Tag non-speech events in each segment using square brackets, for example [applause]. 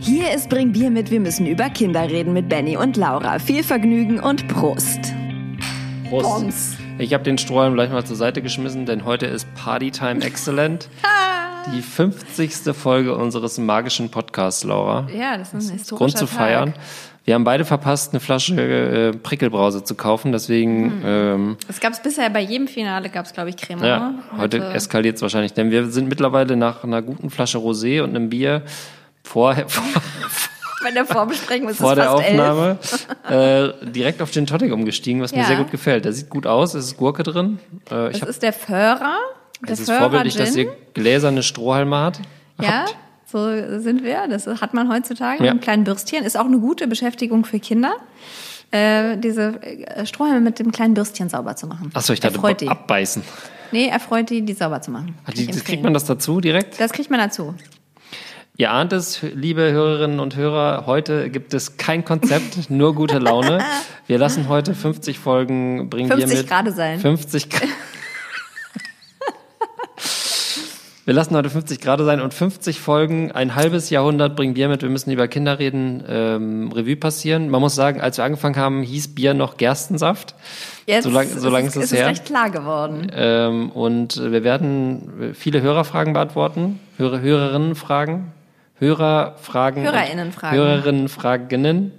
Hier ist Bring Bier mit, wir müssen über Kinder reden mit Benny und Laura. Viel Vergnügen und Prost. Prost. Bons. Ich habe den Strohhalm gleich mal zur Seite geschmissen, denn heute ist Partytime Excellent. [laughs] Die 50. Folge unseres magischen Podcasts, Laura. Ja, das ist ein historischer Grund zu Tag. feiern. Wir haben beide verpasst, eine Flasche äh, Prickelbrause zu kaufen, deswegen ähm, Das gab es bisher bei jedem Finale, gab es, glaube ich, Creme. ja, heute eskaliert es wahrscheinlich, denn wir sind mittlerweile nach einer guten Flasche Rosé und einem Bier vorher, vor, [laughs] bei der Vorbesprechung ist vor der. Aufnahme äh, direkt auf Gin Tonic umgestiegen, was mir Ja. sehr gut gefällt. Der sieht gut aus, es ist Gurke drin. Äh, Das hab, ist der Föhrer. Der es ist Föhrer vorbildlich, dass Gin. ihr gläserne Strohhalme hat. Ja, so sind wir. Das hat man heutzutage Ja. mit einem kleinen Bürstchen. Ist auch eine gute Beschäftigung für Kinder, äh, diese äh, Strohhalme mit dem kleinen Bürstchen sauber zu machen. Achso, ich dachte, die. abbeißen. Nee, erfreut die, die sauber zu machen. Ach, die, kriegt man das dazu direkt? das kriegt man dazu. Ihr ahnt es, liebe Hörerinnen und Hörer, heute gibt es kein Konzept, nur gute Laune. [laughs] Wir lassen heute 50 Folgen bringen 50 wir mit. Grad sein. 50 Grad. [laughs] Wir lassen heute 50 Grad sein und 50 Folgen, ein halbes Jahrhundert bringen Bier mit. Wir müssen über Kinder reden, ähm, Revue passieren. Man muss sagen, als wir angefangen haben, hieß Bier noch Gerstensaft. Jetzt so lang, so lang ist, ist, es ist her. recht klar geworden. Ähm, und wir werden viele Hörerfragen beantworten, Hörer, Hörerinnenfragen, Hörerfragen, Hörerinnenfragen. Hörerinnenfragen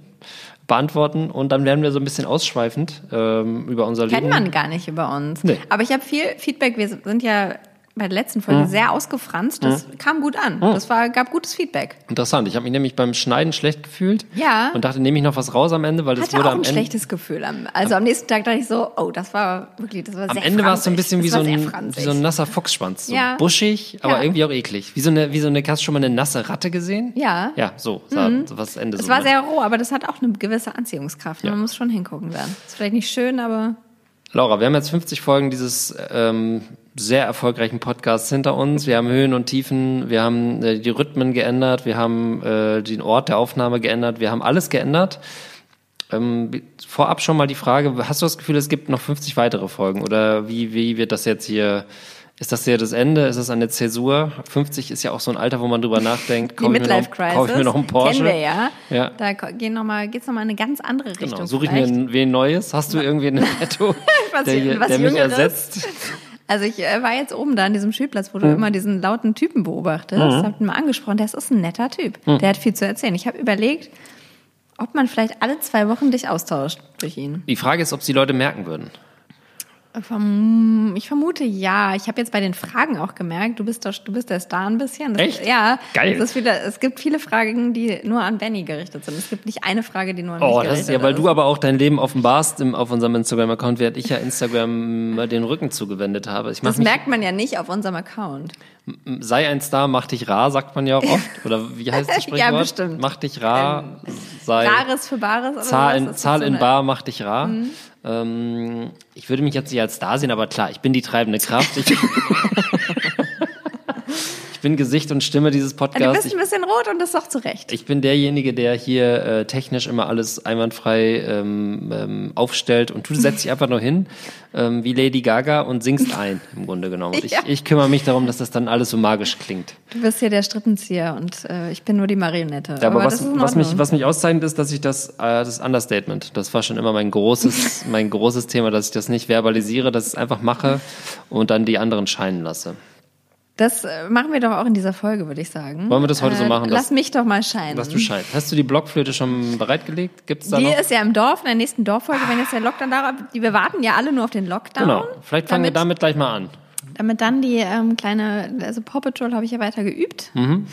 beantworten und dann werden wir so ein bisschen ausschweifend ähm, über unser Leben. Kennt man gar nicht über uns. Nee. Aber ich habe viel Feedback. Wir sind ja bei der letzten Folge sehr ausgefranst. Das kam gut an. Das war, gab gutes Feedback. Interessant. Ich habe mich nämlich beim Schneiden schlecht gefühlt Ja. und dachte, nehme ich noch was raus am Ende, weil das Hatte wurde auch am ein Ende. schlechtes Gefühl. Am- Also am nächsten Tag dachte ich so, oh, das war wirklich, das war Am sehr Ende war es so ein bisschen wie so ein, wie so ein nasser Fuchsschwanz. So Ja. buschig, aber Ja. irgendwie auch eklig. Wie so eine, wie so eine, hast du schon mal eine nasse Ratte gesehen? Ja. Ja, so, sah so was Ende Es so. war ne? sehr roh, aber das hat auch eine gewisse Anziehungskraft. Ja. Man muss schon hingucken werden. Ist vielleicht nicht schön, aber Laura, wir haben jetzt 50 Folgen dieses ähm, sehr erfolgreichen Podcasts hinter uns. Wir haben Höhen und Tiefen, wir haben äh, die Rhythmen geändert, wir haben äh, den Ort der Aufnahme geändert, wir haben alles geändert. Ähm, vorab schon mal die Frage, hast du das Gefühl, es gibt noch 50 weitere Folgen oder wie, wie wird das jetzt hier, ist das hier das Ende, ist das eine Zäsur? 50 ist ja auch so ein Alter, wo man drüber nachdenkt, die kauf ich, mir noch, Midlife Crisis. kauf ich mir noch einen Porsche? Kennen wir ja. Ja. Da ko- gehen noch mal, geht's nochmal in eine ganz andere Richtung. Genau, suche ich mir vielleicht. ein, wen Neues? Hast du irgendwie einen Netto, [laughs] Was- der, was der mich ersetzt? [laughs] Also ich äh, war jetzt oben da an diesem Spielplatz, wo du Mhm. immer diesen lauten Typen beobachtest. Mhm. Hab ihn mal angesprochen. Der ist ein netter Typ. Mhm. Der hat viel zu erzählen. Ich habe überlegt, ob man vielleicht alle zwei Wochen dich austauscht durch ihn. Die Frage ist, ob es die Leute merken würden. Ich vermute ja. Ich habe jetzt bei den Fragen auch gemerkt, du bist, doch, du bist der Star ein bisschen. Das, Echt? Ja. Geil. Das ist wieder, es gibt viele Fragen, die nur an Benny gerichtet sind. Es gibt nicht eine Frage, die nur an Oh, mich das gerichtet ist ja, weil du aber auch dein Leben offenbarst im, auf unserem Instagram-Account, während ich ja Instagram den Rücken zugewendet habe. Das merkt man ja nicht auf unserem Account. sei ein Star, mach dich rar, sagt man ja auch oft. [laughs] Oder wie heißt das Ja, Sprichwort? bestimmt. Mach dich rar, sei Rares für Bares. Zahl in, Das ist Zahl so in Bar, mach dich rar. Ähm, ich würde mich jetzt nicht als Star sehen, aber klar, ich bin die treibende Kraft. Ich, [laughs] ich bin Gesicht und Stimme dieses Du Podcasts. bist ein bisschen rot und das ist doch zu Recht. Ich bin derjenige, der hier äh, technisch immer alles einwandfrei ähm, ähm, aufstellt und du setzt dich einfach nur hin ähm, wie Lady Gaga und singst ein, im Grunde genommen. Und ich, Ja. ich kümmere mich darum, dass das dann alles so magisch klingt. Du bist hier der Strippenzieher und äh, ich bin nur die Marionette. Ja, aber, das was, was, mich, was mich auszeichnet, ist, dass ich das, äh, das Understatement, das war schon immer mein großes, mein großes Thema, dass ich das nicht verbalisiere, dass ich es einfach mache und dann die anderen scheinen lasse. Das äh, machen wir doch auch in dieser Folge, würde ich sagen. Wollen wir das heute so machen, dass- Lass mich doch mal scheinen. Dass du scheinst. Hast du die Blockflöte schon bereitgelegt? Gibt's da die noch? ist ja im Dorf, in der nächsten Dorffolge, wenn jetzt der Lockdown da Wir warten ja alle nur auf den Lockdown. Genau. Vielleicht fangen wir damit, damit gleich mal an. damit dann die ähm, kleine, also Paw Patrol habe ich ja weiter geübt. Mhm.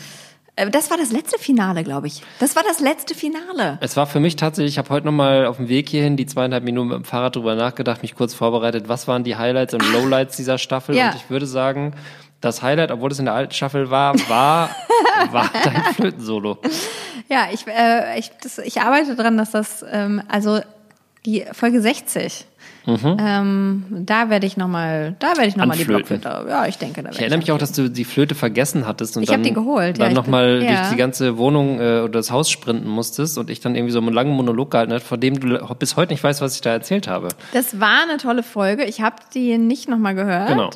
Äh, Das war das letzte Finale, glaube ich. Das war das letzte Finale. Es war für mich tatsächlich, ich habe heute nochmal auf dem Weg hierhin die zweieinhalb Minuten mit dem Fahrrad drüber nachgedacht, mich kurz vorbereitet, was waren die Highlights und Lowlights dieser Staffel. Ja. Und ich würde sagen, das Highlight, obwohl es in der alten Staffel war, war, [laughs] war dein Flötensolo. Ja, ich, äh, ich, das, ich arbeite dran, dass das, ähm, also die Folge 60, ähm, da werde ich nochmal, da werde ich nochmal die. Blockflöte. Ja, ich denke, da werde Ich erinnere mich auch, dass du die Flöte vergessen hattest und Ich dann, die geholt, ja, dann ich nochmal bin- durch ja. die ganze Wohnung äh, oder das Haus sprinten musstest und ich dann irgendwie so einen langen Monolog gehalten habe, von dem du bis heute nicht weißt, was ich da erzählt habe. Das war eine tolle Folge. Ich habe die nicht nochmal gehört. Genau.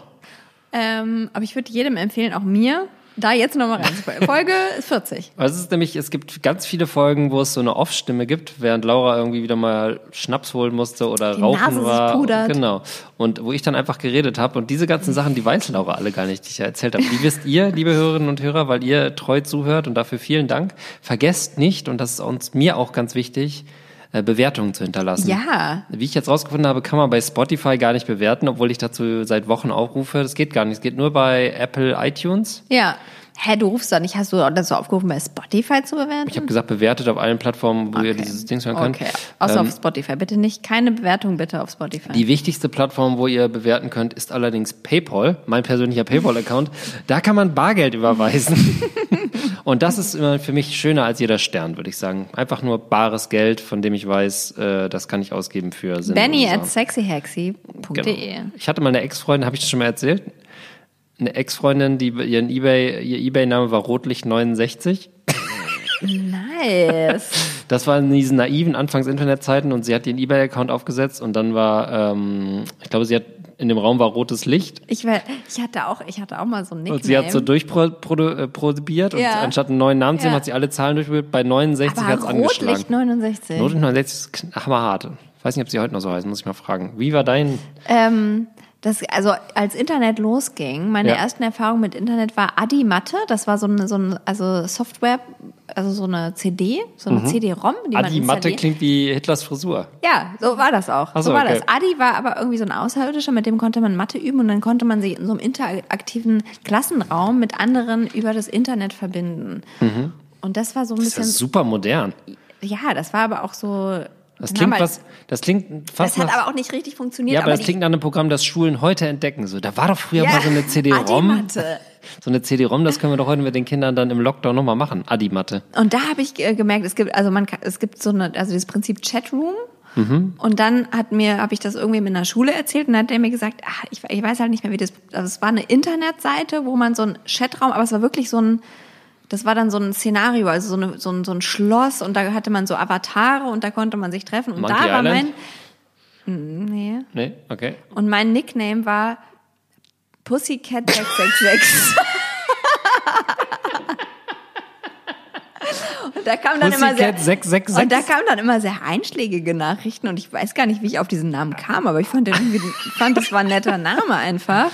Ähm, aber ich würde jedem empfehlen, auch mir, da jetzt nochmal rein. Folge [laughs] 40. Also es ist nämlich, es gibt ganz viele Folgen, wo es so eine Off-Stimme gibt, während Laura irgendwie wieder mal Schnaps holen musste oder Die rauchen Nase sich war. pudert. Genau. Und wo ich dann einfach geredet habe. Und diese ganzen Sachen, die weiß Laura alle gar nicht, die ich ja erzählt habe. Die wisst ihr, liebe Hörerinnen und Hörer, weil ihr treu zuhört und dafür vielen Dank. Vergesst nicht, und das ist uns mir auch ganz wichtig, äh, Bewertungen zu hinterlassen. Ja. Wie ich jetzt rausgefunden habe, kann man bei Spotify gar nicht bewerten, obwohl ich dazu seit Wochen aufrufe. Das geht gar nicht. Es geht nur bei Apple iTunes. Ja. Hä, du rufst doch nicht, hast du dazu aufgerufen, bei Spotify zu bewerten? Ich habe gesagt, bewertet auf allen Plattformen, wo ihr dieses Ding hören könnt. Okay, außer Ähm, auf Spotify. Bitte nicht, keine Bewertung bitte auf Spotify. Die wichtigste Plattform, wo ihr bewerten könnt, ist allerdings PayPal, mein persönlicher PayPal-Account. Da kann man Bargeld überweisen. [laughs] Und das ist immer für mich schöner als jeder Stern, würde ich sagen. Einfach nur bares Geld, von dem ich weiß, äh, das kann ich ausgeben für Sinn. Benny und at so. sexyhexy.de. Genau. Ich hatte mal eine Ex-Freundin, habe ich das schon mal erzählt? Eine Ex-Freundin, die ihren eBay, ihr eBay-Name war Rotlicht69. Nice. [laughs] Das war in diesen naiven Anfangs-Internetzeiten und sie hat ihren eBay-Account aufgesetzt und dann war, ähm, ich glaube, sie hat in dem Raum war rotes Licht Ich, war, ich, hatte auch, ich hatte auch mal so ein Nickname. und sie hat so durchprobiert und Ja. anstatt einen neuen Namen zu nehmen, Ja. hat sie alle Zahlen durchprobiert. Bei 69 hat es Aber Rotlicht angeschlagen. 69. Rotlicht 69 ist hammerhart. Ich weiß nicht, ob sie heute noch so heißt, muss ich mal fragen. Wie war dein? Ähm, das, also als Internet losging, meine Ja. ersten Erfahrungen mit Internet war Adimatte. Das war so eine, so eine also Software, also so eine CD, so eine CD-ROM, die man Adi Matte installiert. klingt wie Hitlers Frisur. Ja, so war das auch. So, so, war okay. das. Adi war aber irgendwie so ein Außerirdischer, mit dem konnte man Mathe üben und dann konnte man sich in so einem interaktiven Klassenraum mit anderen über das Internet verbinden. Und das war so ein Mhm. Das ist ja bisschen, super modern. ja, das war aber auch so. Das klingt was, das klingt fast Das hat nach, aber auch nicht richtig funktioniert. ja, aber das die- klingt nach einem Programm, das Schulen heute entdecken. So, da war doch früher Ja, mal so eine CD-ROM. [laughs] So eine CD-ROM, das können wir doch heute mit den Kindern dann im Lockdown nochmal machen. Adi-Matte. Und da habe ich äh, gemerkt, es gibt also man es gibt so eine also dieses Prinzip Chatroom. Mhm. Und dann hat mir habe ich das irgendwie in der Schule erzählt und dann hat er mir gesagt, ach, ich, ich weiß halt nicht mehr wie das also es war eine Internetseite, wo man so ein Chatraum, aber es war wirklich so ein das war dann so ein Szenario, also so, eine, so, ein, so ein Schloss und da hatte man so Avatare und da konnte man sich treffen und Monkey da war Island? mein Mm, nee. Nee, okay. und mein Nickname war Pussycat 666. [laughs] und da kam dann immer sehr Pussycat 666. und da kamen dann immer sehr einschlägige Nachrichten und ich weiß gar nicht, wie ich auf diesen Namen kam, aber ich fand, den fand das war ein netter Name einfach.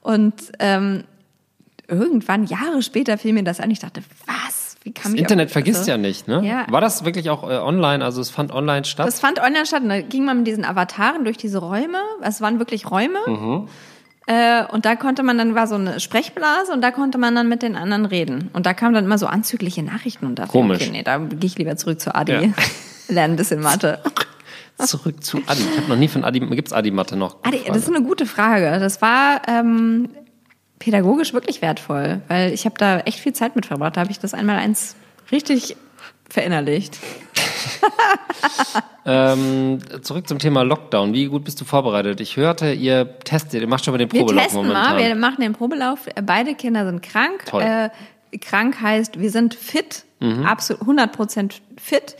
Und ähm, irgendwann, Jahre später, fiel mir das an. Ich dachte, was? Wie kam Das Internet vergisst also, ja nicht, ne? Ja. War das wirklich auch äh, online? Also es fand online statt? Das fand online statt. und Da ging man mit diesen Avataren durch diese Räume. Es waren wirklich Räume. Mhm. Äh, und da konnte man dann, war so eine Sprechblase und da konnte man dann mit den anderen reden. Und da kamen dann immer so anzügliche Nachrichten und da ich, Komisch. Okay, nee, da gehe ich lieber zurück zu Adi. Ja. [laughs] Lerne ein bisschen Mathe. [laughs] Zurück zu Adi. Ich habe noch nie von Adi. Gibt's Adi-Matte noch? Adi, das ist eine gute Frage. Das war ähm, pädagogisch wirklich wertvoll, weil ich habe da echt viel Zeit mit verbracht. Da habe ich das einmal eins richtig verinnerlicht. [laughs] ähm, zurück zum Thema Lockdown. Wie gut bist du vorbereitet? Ich hörte, ihr testet, ihr macht schon mal den Wir Probelauf testen momentan. mal, wir machen den Probelauf. Beide Kinder sind krank. Äh, krank heißt, wir sind fit, Mhm. absolut 100% fit.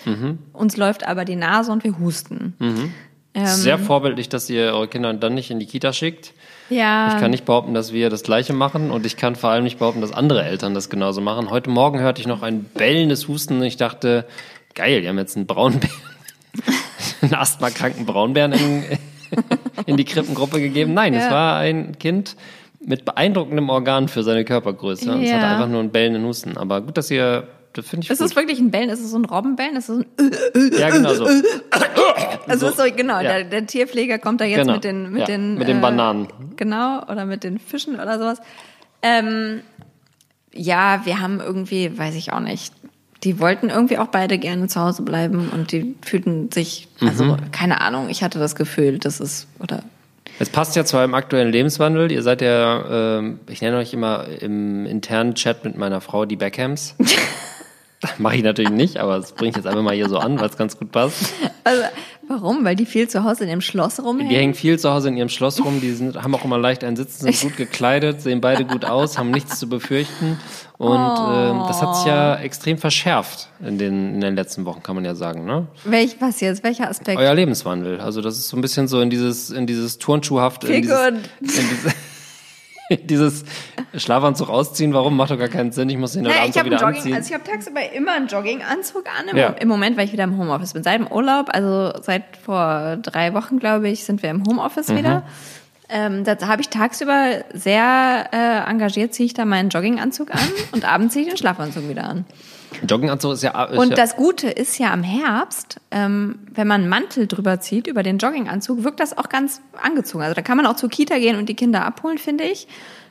Uns läuft aber die Nase und wir husten. Mhm. Ähm, Sehr vorbildlich, dass ihr eure Kinder dann nicht in die Kita schickt. Ja. Ich kann nicht behaupten, dass wir das Gleiche machen und ich kann vor allem nicht behaupten, dass andere Eltern das genauso machen. Heute Morgen hörte ich noch ein bellendes Husten und ich dachte, geil, die haben jetzt einen Braunbären, [laughs] einen asthmakranken Braunbären in, [laughs] in die Krippengruppe gegeben. Nein, es Ja. war ein Kind mit beeindruckendem Organ für seine Körpergröße. Und es Ja. hatte einfach nur einen bellenden Husten. Aber gut, dass ihr, das finde ich Es gut. ist wirklich ein Bellen, es ist so ein Robbenbellen, es ist so ein ja, genau so. [laughs] Also ist so, genau, Ja. der, der Tierpfleger kommt da jetzt Genau. mit den, mit Ja, den, mit den äh, Bananen. Genau, oder mit den Fischen oder sowas. Ähm, ja, wir haben irgendwie, weiß ich auch nicht, die wollten irgendwie auch beide gerne zu Hause bleiben und die fühlten sich, also Mhm. keine Ahnung, ich hatte das Gefühl, das ist, oder Es passt ja zu eurem aktuellen Lebenswandel. Ihr seid ja, ähm, ich nenne euch immer im internen Chat mit meiner Frau die Beckhams. [laughs] [laughs] Mache ich natürlich nicht, aber das bringe ich jetzt einfach mal hier so an, weil es ganz gut passt. also, warum? Weil die viel zu Hause in dem Schloss rumhängen? Die hängen viel zu Hause in ihrem Schloss rum, die sind, haben auch immer leicht einen Sitz, sind gut gekleidet, sehen beide gut aus, haben nichts zu befürchten. Und ähm, das hat sich ja extrem verschärft in den, in den letzten Wochen, kann man ja sagen. Ne? Welch, was jetzt? Welcher Aspekt? Euer Lebenswandel. Also das ist so ein bisschen so in dieses, in dieses Turnschuhhaft. In dieses, gut. in diese, [laughs] Dieses Schlafanzug ausziehen, warum? Macht doch gar keinen Sinn. Ich muss den heute Naja, Abend ich wieder Jogging, anziehen. also ich habe tagsüber immer einen Jogginganzug an. Im, Ja. Im Moment, weil ich wieder im Homeoffice bin. Seit dem Urlaub, also seit vor drei Wochen, glaube ich, sind wir im Homeoffice Mhm. wieder. Ähm, da habe ich tagsüber sehr äh, engagiert, ziehe ich da meinen Jogginganzug an [laughs] und abends ziehe ich den Schlafanzug wieder an. Jogginganzug ist ja. Ist Und ja, das Gute ist ja am Herbst, ähm, wenn man einen Mantel drüber zieht, über den Jogginganzug, wirkt das auch ganz angezogen. Also da kann man auch zur Kita gehen und die Kinder abholen, finde ich.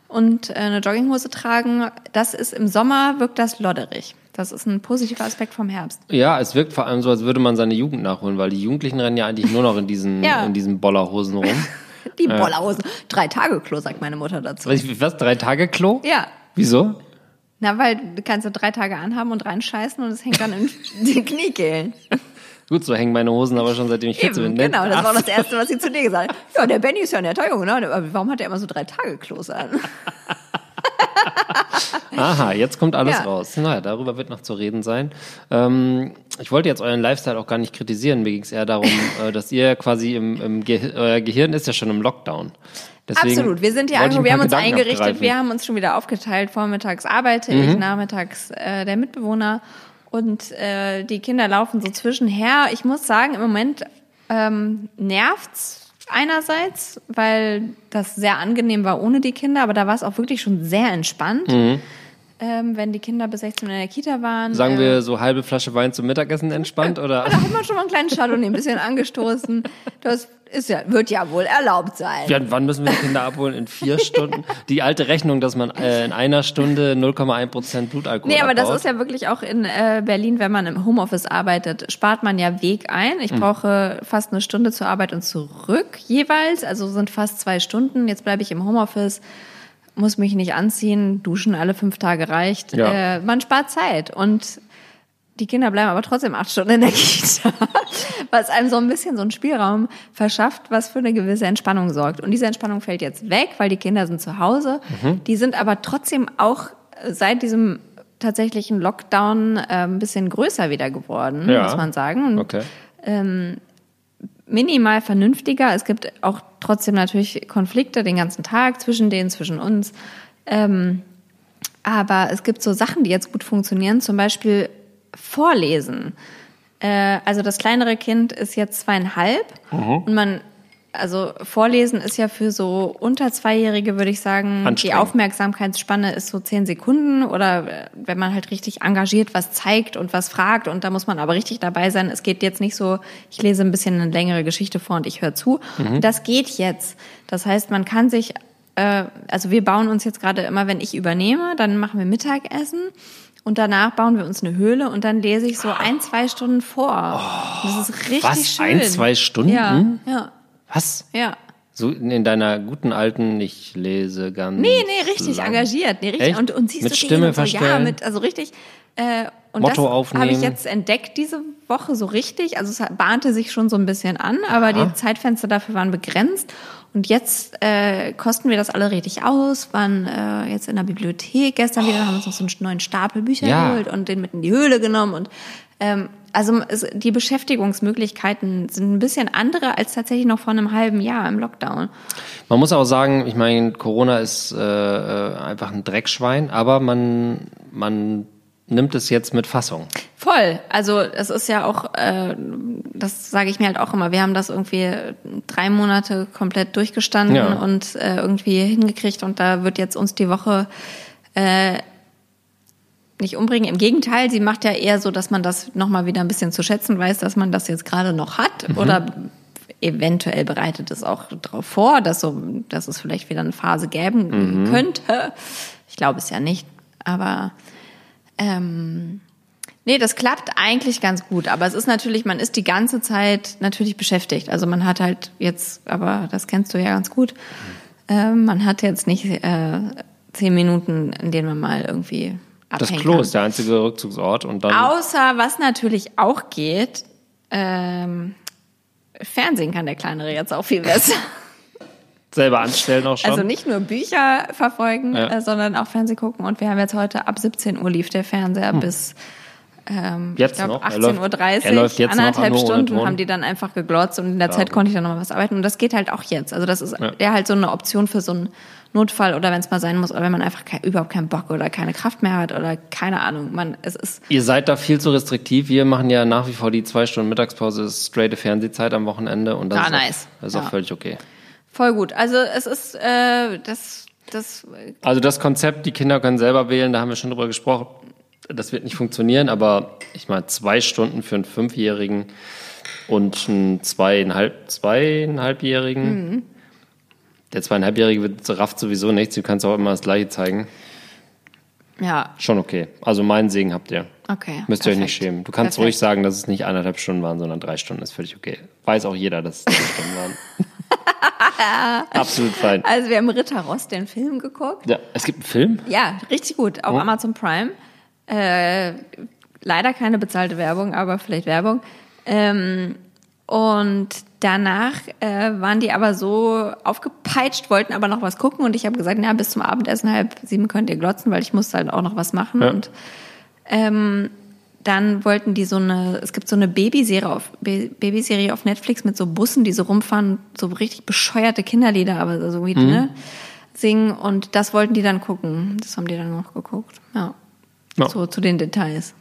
Und äh, eine Jogginghose tragen, das ist im Sommer, wirkt das lodderig. Das ist ein positiver Aspekt vom Herbst. ja, es wirkt vor allem so, als würde man seine Jugend nachholen, weil die Jugendlichen rennen ja eigentlich nur noch in diesen, [laughs] Ja. in diesen Bollerhosen rum. [laughs] Die Bollerhosen. Drei Tage Klo, sagt meine Mutter dazu. Was, was drei Tage Klo? Ja. Wieso? Na, weil du kannst ja drei Tage anhaben und reinscheißen und es hängt dann in [laughs] den Kniekehlen. Gut, so hängen meine Hosen aber schon seitdem ich 14 Eben, bin. Ne? genau, das war das Erste, was sie zu dir gesagt hat. Ja, der Benny ist ja ein netter Junge, ne? Aber warum hat er immer so drei Tage Klos an? [laughs] Aha, jetzt kommt alles Ja. raus. Naja, darüber wird noch zu reden sein. Ähm, ich wollte jetzt euren Lifestyle auch gar nicht kritisieren. Mir ging es eher darum, [laughs] äh, dass ihr quasi im, im Ge euer Gehirn ist ja schon im Lockdown. Deswegen Absolut. Wir sind einfach, ein wir haben uns Gedanken eingerichtet, abgreifen. wir haben uns schon wieder aufgeteilt. Vormittags arbeite Mhm. ich, nachmittags äh, der Mitbewohner und äh, die Kinder laufen so zwischenher. Ich muss sagen, im Moment ähm, nervt's einerseits, weil das sehr angenehm war ohne die Kinder, aber da war es auch wirklich schon sehr entspannt. Ähm, wenn die Kinder bis 16 Uhr in der Kita waren. Mhm. Sagen äh, wir so halbe Flasche Wein zum Mittagessen entspannt [laughs] oder? Da hat man schon mal einen kleinen Chardonnay ein bisschen angestoßen. [laughs] Das ist ja, wird ja wohl erlaubt sein. Ja, wann müssen wir die Kinder abholen? In vier Stunden? Die alte Rechnung, dass man äh, in einer Stunde 0,1 Prozent Blutalkohol Nee, aber das abbaut. ist ja wirklich auch in äh, Berlin, wenn man im Homeoffice arbeitet, spart man ja Weg ein. Ich brauche fast eine Stunde zur Arbeit und zurück jeweils, also sind fast zwei Stunden. Jetzt bleibe ich im Homeoffice, muss mich nicht anziehen, duschen alle fünf Tage reicht. Ja. Äh, man spart Zeit und die Kinder bleiben aber trotzdem acht Stunden in der Kita, [laughs] was einem so ein bisschen so einen Spielraum verschafft, was für eine gewisse Entspannung sorgt. Und diese Entspannung fällt jetzt weg, weil die Kinder sind zu Hause. Mhm. Die sind aber trotzdem auch seit diesem tatsächlichen Lockdown äh, ein bisschen größer wieder geworden, Ja. muss man sagen. Und Okay. minimal vernünftiger. Es gibt auch trotzdem natürlich Konflikte den ganzen Tag zwischen denen, zwischen uns. Ähm, aber es gibt so Sachen, die jetzt gut funktionieren, zum Beispiel Vorlesen. Äh, also das kleinere Kind ist jetzt zweieinhalb und man, also Vorlesen ist ja für so unter Zweijährige, würde ich sagen, die. Aufmerksamkeitsspanne ist so zehn Sekunden oder äh, wenn man halt richtig engagiert was zeigt und was fragt und da muss man aber richtig dabei sein. Es geht jetzt nicht so, ich lese ein bisschen eine längere Geschichte vor und ich höre zu. Das geht jetzt. Das heißt, man kann sich, äh, also wir bauen uns jetzt gerade immer, wenn ich übernehme, dann machen wir Mittagessen. Und danach bauen wir uns eine Höhle und dann lese ich so ein, zwei Stunden vor. das ist richtig was? schön. Ein, zwei Stunden? Ja, ja, Was? ja. So in deiner guten alten, ich lese ganz. Nee, nee, richtig lang. engagiert. Nee, richtig. Echt? Und, und siehst Mit du Stimme so, Ja, verstellen? mit, also richtig. Äh, und Motto das habe aufnehmen. ich jetzt entdeckt diese Woche so richtig. Also es bahnte sich schon so ein bisschen an, aber die Zeitfenster dafür waren begrenzt. Und jetzt äh, kosten wir das alle richtig aus, waren äh, jetzt in der Bibliothek gestern wieder, haben uns noch so einen neuen Stapel Bücher Ja. geholt und den mit in die Höhle genommen. Und ähm, also es, die Beschäftigungsmöglichkeiten sind ein bisschen andere als tatsächlich noch vor einem halben Jahr im Lockdown. Man muss auch sagen, ich meine, Corona ist äh, äh, einfach ein Dreckschwein, aber man, man nimmt es jetzt mit Fassung. Voll. Also es ist ja auch, äh, das sage ich mir halt auch immer, wir haben das irgendwie drei Monate komplett durchgestanden Ja. und äh, irgendwie hingekriegt und da wird jetzt uns die Woche äh, nicht umbringen. Im Gegenteil, sie macht ja eher so, dass man das nochmal wieder ein bisschen zu schätzen weiß, dass man das jetzt gerade noch hat oder eventuell bereitet es auch darauf vor, dass so, dass es vielleicht wieder eine Phase geben könnte. Ich glaube es ja nicht, aber ähm, nee, das klappt eigentlich ganz gut. Aber es ist natürlich, man ist die ganze Zeit natürlich beschäftigt. Also man hat halt jetzt, aber das kennst du ja ganz gut, ähm, man hat jetzt nicht äh, zehn Minuten, in denen man mal irgendwie Das Klo kann. ist der einzige Rückzugsort und dann. Außer, was natürlich auch geht, ähm, Fernsehen kann der Kleinere jetzt auch viel besser. [laughs] selber anstellen auch schon. Also nicht nur Bücher verfolgen, Ja. äh, sondern auch Fernsehen gucken. Und wir haben jetzt heute ab 17 Uhr lief der Fernseher Hm. bis ähm, Jetzt ich läuft- 18.30 er läuft jetzt noch anderthalb Stunden haben die dann einfach geglotzt und in der Zeit okay. konnte ich dann nochmal was arbeiten. Und das geht halt auch jetzt. Also das ist Ja. der halt so eine Option für so einen Notfall oder wenn es mal sein muss oder wenn man einfach kein, überhaupt keinen Bock oder keine Kraft mehr hat oder keine Ahnung. Man, es ist Ihr seid da viel zu restriktiv. Wir machen ja nach wie vor die zwei Stunden Mittagspause, ist straighte Fernsehzeit am Wochenende und das Ah, ist, nice. auch, ist auch Ja. völlig okay. Voll gut. Also es ist äh, das, das Also das Konzept, die Kinder können selber wählen, da haben wir schon drüber gesprochen. Das wird nicht funktionieren, aber ich meine, zwei Stunden für einen Fünfjährigen und einen zweieinhalb, zweieinhalbjährigen. Mhm. Der zweieinhalbjährige wird rafft sowieso nichts, du kannst auch immer das gleiche zeigen. ja, Schon okay. Also meinen Segen habt ihr. okay. Müsst ihr euch perfekt. nicht schämen. Du kannst Perfekt. ruhig sagen, dass es nicht eineinhalb Stunden waren, sondern drei Stunden. Ist völlig okay. Weiß auch jeder, dass es drei [laughs] Stunden waren. [laughs] Absolut fein. Also wir haben Ritter Ross den Film geguckt. Ja, es gibt einen Film? Ja, richtig gut. Auf Oh. Amazon Prime. Äh, leider keine bezahlte Werbung, aber vielleicht Werbung. Ähm, und danach äh, waren die aber so aufgepeitscht, wollten aber noch was gucken und ich habe gesagt, na, bis zum Abendessen halb sieben könnt ihr glotzen, weil ich muss halt auch noch was machen. Ja. Und ähm, dann wollten die so eine, es gibt so eine Babyserie auf, Ba- Babyserie auf Netflix mit so Bussen, die so rumfahren, so richtig bescheuerte Kinderlieder, aber so wie, ne, singen und das wollten die dann gucken. Das haben die dann noch geguckt. Ja. Ja. So zu den Details.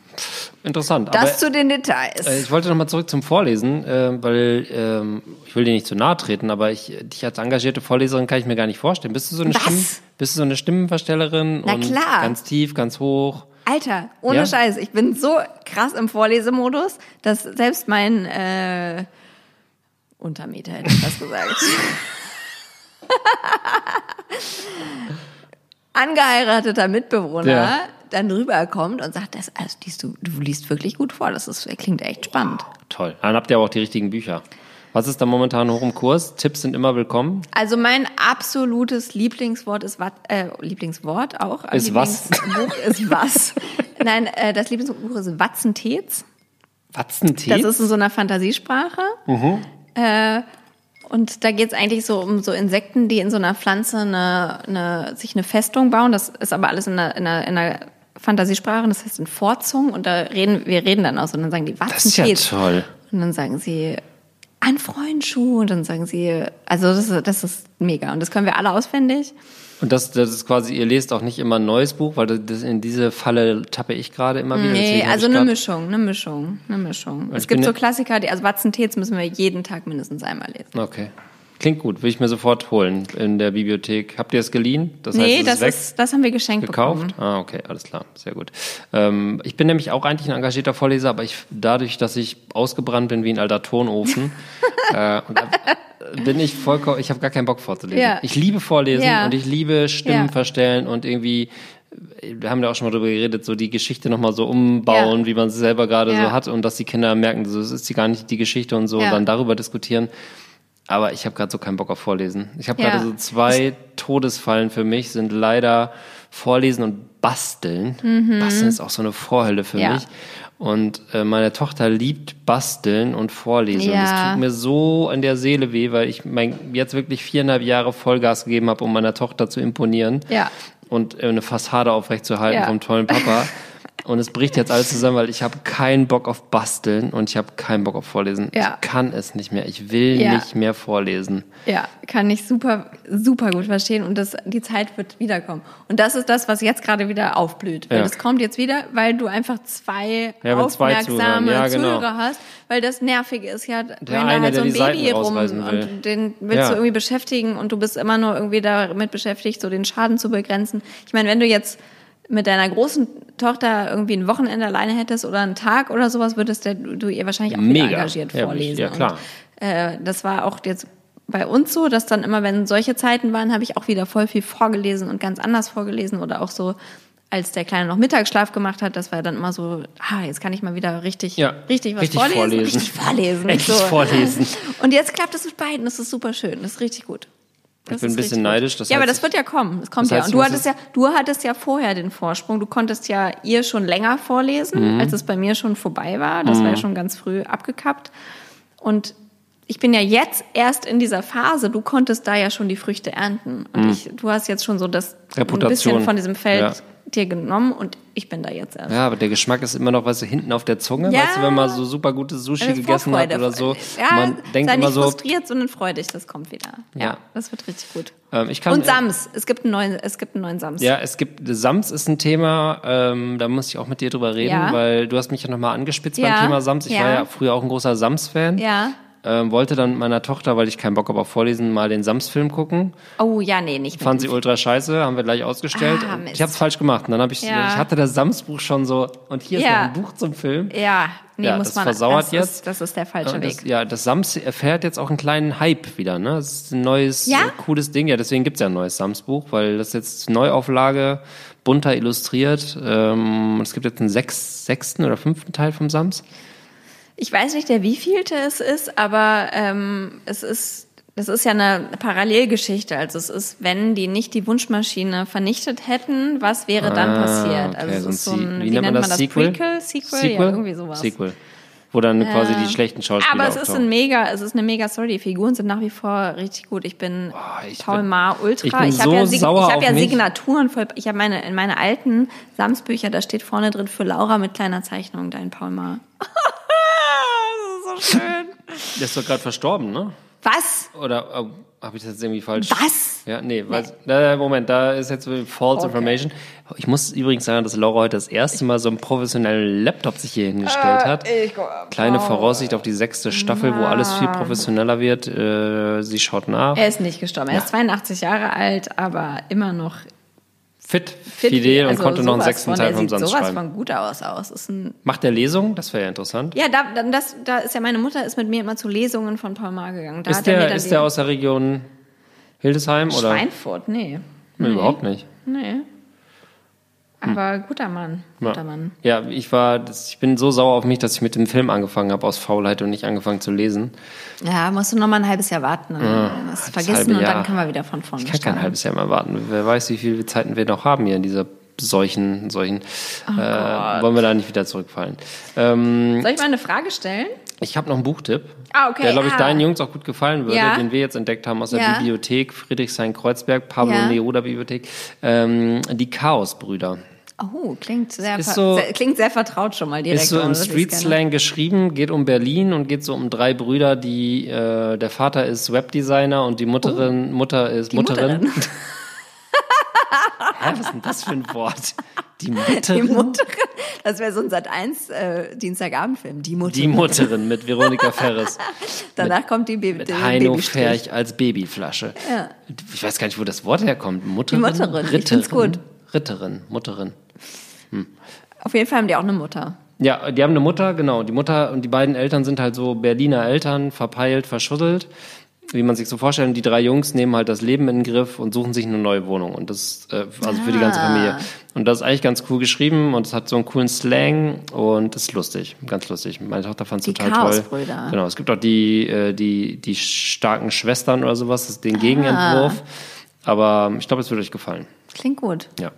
Interessant. Das aber, zu den Details. Äh, Ich wollte noch mal zurück zum Vorlesen, äh, weil ähm, ich will dir nicht zu nahe treten, aber ich, dich als engagierte Vorleserin kann ich mir gar nicht vorstellen. Bist du so eine, Was? Stimmen, bist du so eine Stimmenverstellerin? Na und klar. Ganz tief, ganz hoch. Alter, ohne Ja? Scheiß, ich bin so krass im Vorlesemodus, dass selbst mein äh, Untermieter hätte ich was gesagt. [laughs] Angeheirateter Mitbewohner Ja. dann rüberkommt und sagt, das, also, du, du liest wirklich gut vor, das ist, klingt echt spannend. Toll. Dann habt ihr aber auch die richtigen Bücher. Was ist da momentan hoch im Kurs? Tipps sind immer willkommen. Also mein absolutes Lieblingswort ist Wat, äh, Lieblingswort auch. Ist was? Lieblingsbuch ist was. [laughs] Nein, äh, das Lieblingsbuch ist Watzentets. Watzentee? Das ist in so einer Fantasiesprache. Mhm. Äh, und da geht es eigentlich so um so Insekten, die in so einer Pflanze eine, eine, sich eine Festung bauen. Das ist aber alles in einer, in einer, in einer Fantasiesprache, das heißt in Vorzungen. Und da reden wir reden dann aus und dann sagen die das ist ja Watzentets. toll. Und dann sagen sie, ein Freundschuh. Und dann sagen sie, also das ist, das ist mega. Und das können wir alle auswendig. Und das, das ist quasi, ihr lest auch nicht immer ein neues Buch, weil das, in diese Falle tappe ich gerade immer wieder. Nee, Deswegen also eine Mischung, eine Mischung, eine Mischung. Es gibt so Klassiker, die, also Watzentets müssen wir jeden Tag mindestens einmal lesen. Okay. Klingt gut, will ich mir sofort holen in der Bibliothek. Habt ihr es geliehen? Das nee, es das, weg? ist, das haben wir geschenkt gekauft? bekommen. Ah, okay, alles klar, sehr gut. Ähm, ich bin nämlich auch eigentlich ein engagierter Vorleser, aber ich dadurch, dass ich ausgebrannt bin wie ein alter Tonofen, [laughs] äh, und bin ich vollkommen, ich habe gar keinen Bock vorzulesen. Ja. Ich liebe Vorlesen Ja. und ich liebe Stimmen Ja. verstellen und irgendwie wir haben da auch schon mal drüber geredet, so die Geschichte nochmal so umbauen, Ja. wie man sie selber gerade Ja. so hat und dass die Kinder merken, so es ist sie gar nicht die Geschichte und so, Ja. dann darüber diskutieren. Aber ich habe gerade so keinen Bock auf Vorlesen. Ich habe Ja. gerade so zwei Todesfallen für mich, sind leider Vorlesen und Basteln. Basteln ist auch so eine Vorhölle für Mhm. Ja. mich. Und äh, meine Tochter liebt Basteln und Vorlesen. Und das Ja. tut mir so an der Seele weh, weil ich mein, jetzt wirklich viereinhalb Jahre Vollgas gegeben habe, um meiner Tochter zu imponieren Ja. und äh, eine Fassade aufrechtzuerhalten Ja. vom tollen Papa. [laughs] Und es bricht jetzt alles zusammen, weil ich habe keinen Bock auf Basteln und ich habe keinen Bock auf Vorlesen. Ja. Ich kann es nicht mehr. Ich will Ja. nicht mehr vorlesen. Ja, kann ich super, super gut verstehen und das, die Zeit wird wiederkommen. Und das ist das, was jetzt gerade wieder aufblüht. Weil Ja. das kommt jetzt wieder, weil du einfach zwei Ja, zwei aufmerksame. Ja, genau. Zuhörer hast, weil das Nervige ist ja, wenn da halt so der ein Baby rum und den willst du irgendwie beschäftigen und du bist immer nur irgendwie damit beschäftigt, so den Schaden zu begrenzen. Ich meine, wenn du jetzt mit deiner großen Tochter irgendwie ein Wochenende alleine hättest oder einen Tag oder sowas, würdest du, ihr wahrscheinlich auch Mega. wieder engagiert Ja, vorlesen. ja, klar. Und, äh, das war auch jetzt bei uns so, dass dann immer, wenn solche Zeiten waren, habe ich auch wieder voll viel vorgelesen und ganz anders vorgelesen oder auch so, als der Kleine noch Mittagsschlaf gemacht hat, das war dann immer so, ah, jetzt kann ich mal wieder richtig, Ja, richtig was richtig vorlesen. vorlesen. Richtig vorlesen. [laughs] Richtig so. vorlesen. Und jetzt klappt es mit beiden, das ist super schön, das ist richtig gut. Das Ich bin ein bisschen neidisch, das ja, aber das wird ja kommen. Das kommt das ja. heißt, Und du hattest ja, du hattest ja vorher den Vorsprung. Du konntest ja ihr schon länger vorlesen, Mhm. als es bei mir schon vorbei war. Das war ja schon ganz früh abgekappt. Und ich bin ja jetzt erst in dieser Phase. Du konntest da ja schon die Früchte ernten. Und ich, du hast jetzt schon so das ein Mhm. Reputation. bisschen von diesem Feld Ja. Dir genommen und ich bin da jetzt erst. Ja, aber der Geschmack ist immer noch, weißt du, hinten auf der Zunge, Ja. weißt du, wenn man so super gutes Sushi gegessen hat oder so. Ja, man denkt sei immer nicht so, frustriert, sondern freudig, das kommt wieder. Ja, Ja. das wird richtig gut. ähm, ich kann. Und Sams, es gibt einen neuen, es gibt einen neuen Sams. Ja, es gibt, Sams ist ein Thema, ähm, da muss ich auch mit dir drüber reden, Ja. weil du hast mich ja nochmal angespitzt beim Thema Sams. Ich war ja früher auch ein großer Sams-Fan. Ja. Ähm, wollte dann mit meiner Tochter, weil ich keinen Bock habe auf Vorlesen, mal den Sams-Film gucken. Oh ja, nee, nicht Fand sie ultra scheiße, haben wir gleich ausgestellt. Ah, ich habe es falsch gemacht. Und dann habe ich, Ja. ich hatte das Sams-Buch schon so, und hier ist Ja. noch ein Buch zum Film. Ja, nee, Ja, muss das man. versauert das jetzt. Ist, das ist der falsche das, Weg. ja, das Sams erfährt jetzt auch einen kleinen Hype wieder. Ne? Das ist ein neues, Ja? cooles Ding. Ja, deswegen gibt's ja ein neues Sams-Buch, weil das jetzt Neuauflage, bunter illustriert. Ähm, es gibt jetzt einen sechs, sechsten oder fünften Teil vom Sams. Ich weiß nicht, der wievielte es ist, aber ähm, es ist, das ist ja eine Parallelgeschichte. Also es ist, wenn die nicht die Wunschmaschine vernichtet hätten, was wäre dann Ah, passiert? okay, Also es ist so ein, wie wie, nennt man das? man das? Sequel? Prequel? Sequel? Ja, irgendwie sowas. Sequel. Wo dann quasi die schlechten Schauspieler Aber es ist auftauchen. ein mega, es ist eine mega Story. Die Figuren sind nach wie vor richtig gut. Ich bin ich Paul Maar Ultra. ich bin habe so ja, Sig- sauer ich hab ja mich. Signaturen voll. Ich habe meine in meine alten Samsbücher, da steht vorne drin für Laura mit kleiner Zeichnung dein Paul Maar. [laughs] das ist so schön. Der ist doch gerade verstorben, ne? Was? Oder oh, habe ich das jetzt irgendwie falsch? Was? Ja, nee, weil, äh, Moment, da ist jetzt false Okay. information. Ich muss übrigens sagen, dass Laura heute das erste Mal so einen professionellen Laptop sich hier hingestellt hat. Kleine Voraussicht auf die sechste Staffel, wo alles viel professioneller wird. Äh, sie schaut nach. Er ist nicht gestorben. Er ist 82 Jahre alt, aber immer noch Fit, fit. fidel Also und konnte noch einen sechsten von, Teil vom sieht Sams sowas schreiben. von gut aus aus. Ist ein Macht der Lesung? Das wäre ja interessant. ja, da, dann das, da ist ja meine Mutter ist mit mir immer zu Lesungen von Paul Maar gegangen. Da ist er der, ist der aus der Region Hildesheim? Oder? Schweinfurt? Nee. Nee, überhaupt nicht. Nee. Aber guter Mann. Guter Ja. Mann. Ja, ich war, das, ich bin so sauer auf mich, dass ich mit dem Film angefangen habe aus Faulheit und nicht angefangen zu lesen. Ja, musst du noch mal ein halbes Jahr warten. Dann ist vergessen halbe und Jahr. dann können wir wieder von vorne Ich kann kein halbes Jahr mehr warten. Wer weiß, wie viele Zeiten wir noch haben hier in dieser solchen, solchen. Oh äh, wollen wir da nicht wieder zurückfallen? Ähm, Soll ich mal eine Frage stellen? ich habe noch einen Buchtipp, Ah, okay. der, glaube ich, ah. deinen Jungs auch gut gefallen würde, Ja. den wir jetzt entdeckt haben aus der Ja. Bibliothek Friedrichshain-Kreuzberg, Pablo Ja. Neruda Bibliothek, ähm, die Chaosbrüder. Oh, klingt sehr, so- sehr, klingt sehr vertraut schon mal direkt. Ist so im. Street-Slang geschrieben, geht um Berlin und geht so um drei Brüder, die, äh, der Vater ist Webdesigner und die Mutterin, Mutter ist Oh. Mutterin. Mutterin. [laughs] Hä, was ist denn das für ein Wort? Die Die Mutterin? Mutterin. Das wäre so ein Sat 1 äh, Dienstagabendfilm. Die Mutterin. Die Mutterin mit Veronika Ferres. [laughs] Danach kommt die Baby. Mit Heino. Ferch als Babyflasche. Ja. Ich weiß gar nicht, wo das Wort herkommt. Mutterin? Die Mutterin, ich find's gut. Ritterin, Mutterin. Auf jeden Fall haben die auch eine Mutter. Ja, die haben eine Mutter, genau. Die Mutter und die beiden Eltern sind halt so Berliner Eltern, verpeilt, verschuddelt. Wie man sich so vorstellt. Und die drei Jungs nehmen halt das Leben in den Griff und suchen sich eine neue Wohnung. Und das, äh, also für die ganze Ah. Familie. Und das ist eigentlich ganz cool geschrieben und es hat so einen coolen Slang und ist lustig. Ganz lustig. Meine Tochter fand es total toll. Chaosbrüder. Genau. Es gibt auch die, äh, die, die starken Schwestern oder sowas, das ist Ah. den Gegenentwurf. Aber ich glaube, es wird euch gefallen. Klingt gut. Ja.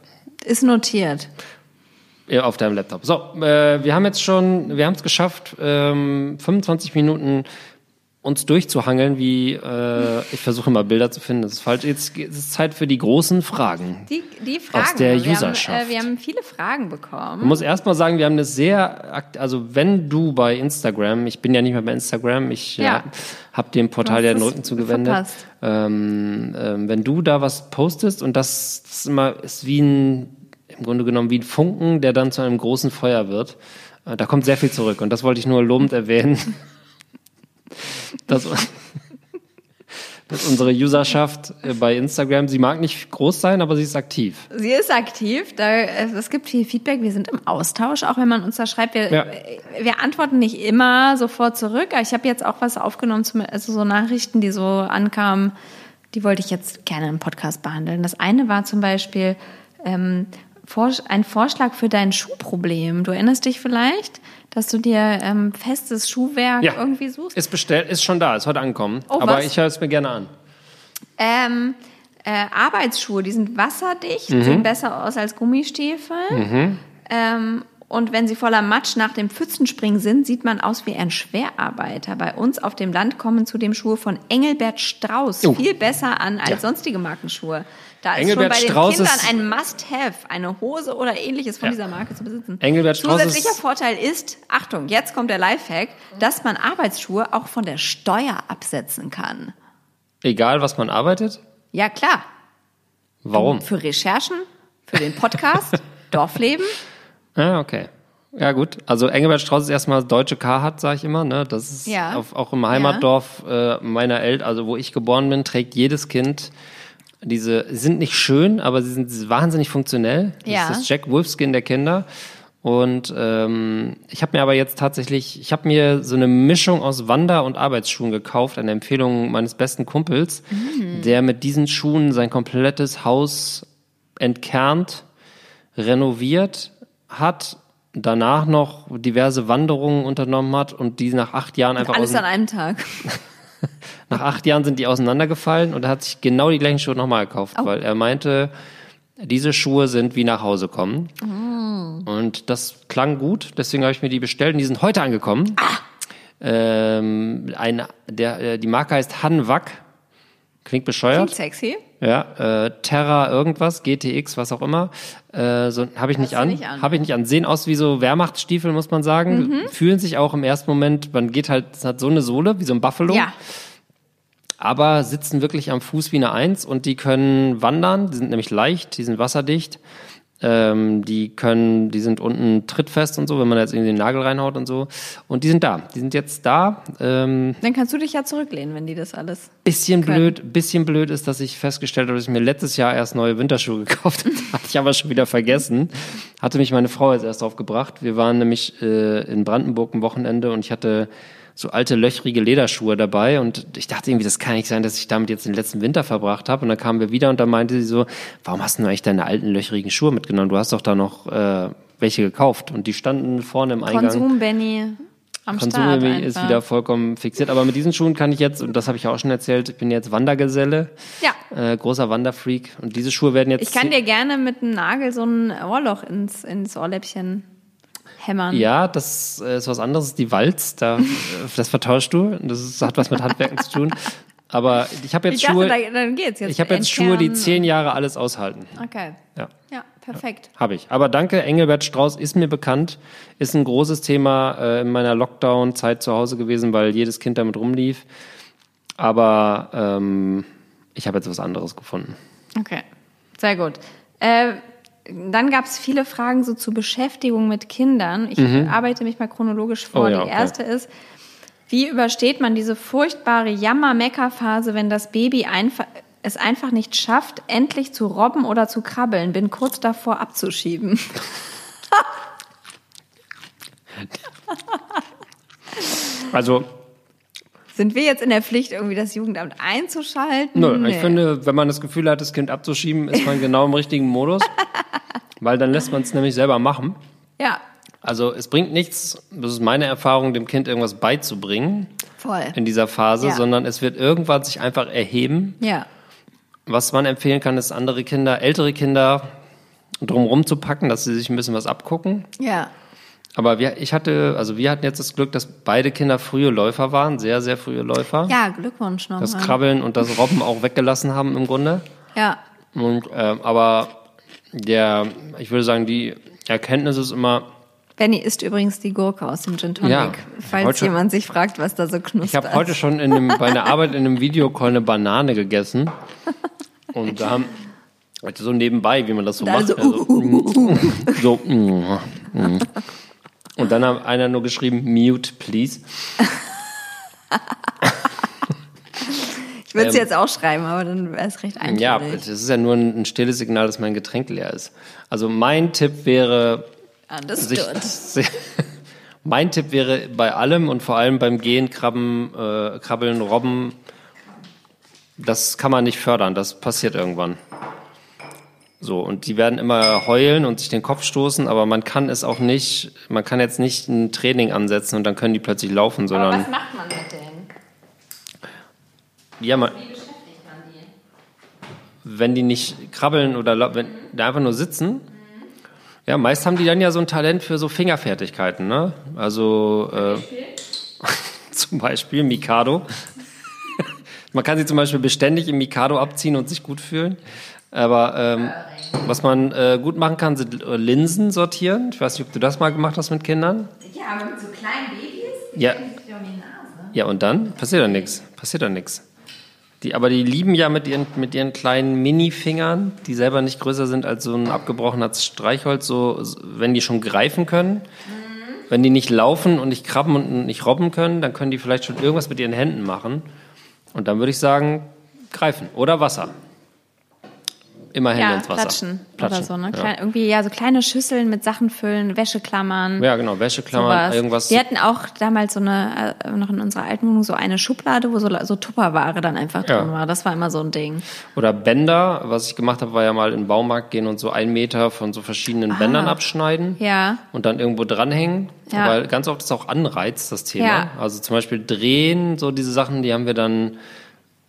Ist notiert. Auf deinem Laptop. So, äh, wir haben jetzt schon, wir haben es geschafft, ähm, 25 Minuten uns durchzuhangeln, wie äh, ich versuche mal Bilder zu finden. Das ist falsch. Jetzt ist es Zeit für die großen Fragen. Die, die Fragen. Aus der wir, haben, Userschaft. äh, wir haben viele Fragen Ich bekommen. muss erst mal sagen, wir haben eine sehr, also wenn du bei Instagram, ich bin ja nicht mehr bei Instagram, ich Ja. ja. habe dem Portal ja den Rücken zugewendet. Ähm, ähm, wenn du da was postest und das, das ist immer ist wie ein, im Grunde genommen wie ein Funken, der dann zu einem großen Feuer wird. Äh, da kommt sehr viel zurück und das wollte ich nur lobend erwähnen. [laughs] dass, dass unsere Userschaft äh, bei Instagram, sie mag nicht groß sein, aber sie ist aktiv. Sie ist aktiv, da, es gibt viel Feedback, wir sind im Austausch, auch wenn man uns da schreibt. Wir, Ja. wir antworten nicht immer sofort zurück. Ich habe jetzt auch was aufgenommen, also so Nachrichten, die so ankamen, die wollte ich jetzt gerne im Podcast behandeln. Das eine war zum Beispiel ähm, ein Vorschlag für dein Schuhproblem. Du erinnerst dich vielleicht, dass du dir ähm, festes Schuhwerk Ja, irgendwie suchst? ist bestellt, ist schon da, ist heute angekommen. Oh, aber was? ich höre es mir gerne an. Ähm, äh, Arbeitsschuhe, die sind wasserdicht, Mhm. sehen besser aus als Gummistiefel. Ähm, und wenn sie voller Matsch nach dem Pfützenspringen sind, sieht man aus wie ein Schwerarbeiter. Bei uns auf dem Land kommen zudem Schuhe von Engelbert Strauß Oh. viel besser an als Ja. sonstige Markenschuhe. Da ist Engelbert schon bei Strauß den Kindern ein Must-Have, eine Hose oder ähnliches von Ja. dieser Marke zu besitzen. Engelbert Strauß Zusätzlicher Vorteil ist, Achtung, jetzt kommt der Lifehack, dass man Arbeitsschuhe auch von der Steuer absetzen kann. Egal, was man arbeitet? Ja, klar. Warum? Für Recherchen, für den Podcast, [laughs] Dorfleben. Ja, okay. Ja, gut. Also Engelbert Strauß ist erstmal deutsche Carhartt, sage ich immer. Ne? Das ist Ja. auf, auch im Heimatdorf äh, meiner Eltern, also wo ich geboren bin, trägt jedes Kind diese, sind nicht schön, aber sie sind wahnsinnig funktionell. Das Ja. ist das Jack Wolfskin der Kinder. Und ähm, ich habe mir aber jetzt tatsächlich, ich habe mir so eine Mischung aus Wander- und Arbeitsschuhen gekauft, eine Empfehlung meines besten Kumpels, der mit diesen Schuhen sein komplettes Haus entkernt, renoviert hat, danach noch diverse Wanderungen unternommen hat und die nach acht Jahren einfach Alles aus, an einem Tag. [laughs] [laughs] nach acht Jahren sind die auseinandergefallen und er hat sich genau die gleichen Schuhe nochmal gekauft, weil er meinte, diese Schuhe sind wie nach Hause kommen. Und das klang gut, deswegen habe ich mir die bestellt und die sind heute angekommen. Ähm, ein, der, äh, die Marke heißt Hanwag. Klingt bescheuert. Klingt sexy. Ja, äh, Terra irgendwas, GTX, was auch immer. Äh, so habe ich nicht an. nicht an. Habe ich nicht an. Sehen aus wie so Wehrmachtsstiefel, muss man sagen. Mhm. Fühlen sich auch im ersten Moment, man geht halt, es hat so eine Sohle, wie so ein Buffalo. Ja. Aber sitzen wirklich am Fuß wie eine Eins und die können wandern. Die sind nämlich leicht, die sind wasserdicht. Ähm, die können, die sind unten trittfest und so, wenn man da jetzt irgendwie den Nagel reinhaut und so. Und die sind da. Die sind jetzt da. Ähm, Dann kannst du dich ja zurücklehnen, wenn die das alles. Bisschen können. blöd, bisschen blöd ist, dass ich festgestellt habe, dass ich mir letztes Jahr erst neue Winterschuhe [laughs] gekauft habe. Hatte ich aber schon wieder vergessen. Hatte mich meine Frau jetzt erst drauf gebracht. Wir waren nämlich äh, in Brandenburg ein Wochenende und ich hatte so alte löchrige Lederschuhe dabei und ich dachte irgendwie, das kann nicht sein, dass ich damit jetzt den letzten Winter verbracht habe. Und dann kamen wir wieder und da meinte sie so, warum hast du eigentlich deine alten löchrigen Schuhe mitgenommen? Du hast doch da noch äh, welche gekauft und die standen vorne im Eingang. Konsum, Benny, am Start Konsumchemie ist wieder vollkommen fixiert. Aber mit diesen Schuhen kann ich jetzt, und das habe ich ja auch schon erzählt, ich bin jetzt Wandergeselle, Ja. äh, großer Wanderfreak. Und diese Schuhe werden jetzt. Ich kann dir gerne mit einem Nagel so ein Ohrloch ins, ins Ohrläppchen hämmern. Ja, das äh, ist was anderes, die Walz, da, äh, das vertauschst du. Das ist, hat was mit Handwerken zu tun. Aber ich habe jetzt ich dachte, Schuhe, da, dann geht's jetzt. ich habe jetzt Schuhe, die zehn Jahre alles aushalten. Okay. Ja. Ja, perfekt. Habe ich. Aber danke, Engelbert Strauß ist mir bekannt, ist ein großes Thema äh, in meiner Lockdown-Zeit zu Hause gewesen, weil jedes Kind damit rumlief. Aber ähm, ich habe jetzt was anderes gefunden. Okay, sehr gut. Äh, dann gab es viele Fragen so zur Beschäftigung mit Kindern. Ich arbeite mich mal chronologisch vor. Mhm. Oh ja, Die okay. erste ist, wie übersteht man diese furchtbare Jammer-Mecker-Phase, wenn das Baby einfach, es einfach nicht schafft, endlich zu robben oder zu krabbeln? Bin kurz davor abzuschieben. Also, Sind wir jetzt in der Pflicht, irgendwie das Jugendamt einzuschalten? nö, Nee. ich finde, wenn man das Gefühl hat, das Kind abzuschieben, ist man genau im richtigen Modus. [laughs] Weil dann lässt man es nämlich selber machen. Ja, Also es bringt nichts, das ist meine Erfahrung, dem Kind irgendwas beizubringen voll. in dieser Phase, Ja. sondern es wird irgendwann sich einfach erheben. Ja. Was man empfehlen kann, ist andere Kinder, ältere Kinder drumherum zu packen, dass sie sich ein bisschen was abgucken. Ja. Aber wir, ich hatte, also wir hatten jetzt das Glück, dass beide Kinder frühe Läufer waren, sehr, sehr frühe Läufer. Ja, Glückwunsch nochmal. Das Krabbeln und das Robben auch weggelassen haben im Grunde. Ja. Und, ähm, aber der, ich würde sagen, die Erkenntnis ist immer, Benny isst übrigens die Gurke aus dem Gin Tonic, Ja, falls jemand sich fragt, was da so knuspert. Ich habe heute schon in dem, bei einer Arbeit in einem Videocall eine Banane gegessen. Und da haben also so nebenbei, wie man das so alle macht. so, also, mm, so, mm, mm. Und dann hat einer nur geschrieben, mute, please. Ich würde es ähm, jetzt auch schreiben, aber dann wäre es recht eintönig. Ja, das ist ja nur ein, ein stilles Signal, dass mein Getränk leer ist. Also mein Tipp wäre, sich, Understood. [laughs] mein Tipp wäre bei allem und vor allem beim Gehen, Krabben, äh, Krabbeln, Robben, das kann man nicht fördern, das passiert irgendwann. So, und die werden immer heulen und sich den Kopf stoßen, aber man kann es auch nicht, man kann jetzt nicht ein Training ansetzen und dann können die plötzlich laufen, Aber sondern was macht man mit denen? ja, man, Wie beschäftigt man die? wenn die nicht krabbeln oder wenn die einfach nur sitzen, ja, meist haben die dann ja so ein Talent für so Fingerfertigkeiten, ne? Also äh, [laughs] zum Beispiel Mikado. [laughs] Man kann sie zum Beispiel beständig im Mikado abziehen und sich gut fühlen. Aber ähm, was man äh, gut machen kann, sind äh, Linsen sortieren. Ich weiß nicht, ob du das mal gemacht hast mit Kindern. Ja, aber mit so kleinen Babys? Ja. Die um die Nase. Ja, und dann? Passiert da nichts. Passiert da nichts. Die, aber die lieben ja mit ihren, mit ihren kleinen Mini-Fingern, die selber nicht größer sind als so ein abgebrochenes Streichholz, so, so, wenn die schon greifen können. Wenn die nicht laufen und nicht krabben und nicht robben können, dann können die vielleicht schon irgendwas mit ihren Händen machen. Und dann würde ich sagen, greifen. Oder Wasser. Immer Hände Ja, ins Wasser. platschen, oder so, ne? Ja. Klein, irgendwie ja so kleine Schüsseln mit Sachen füllen, Wäscheklammern. ja, genau. Wäscheklammern, sowas. irgendwas. Wir hatten auch damals so eine, äh, noch in unserer alten Wohnung so eine Schublade, wo so, so Tupperware dann einfach Ja. drin war. Das war immer so ein Ding. Oder Bänder. Was ich gemacht habe, war ja mal in den Baumarkt gehen und so einen Meter von so verschiedenen Bändern abschneiden. Ah. Ja. und dann irgendwo dranhängen. Ja. Weil ganz oft ist auch Anreiz das Thema. Ja. Also zum Beispiel drehen, so diese Sachen, die haben wir dann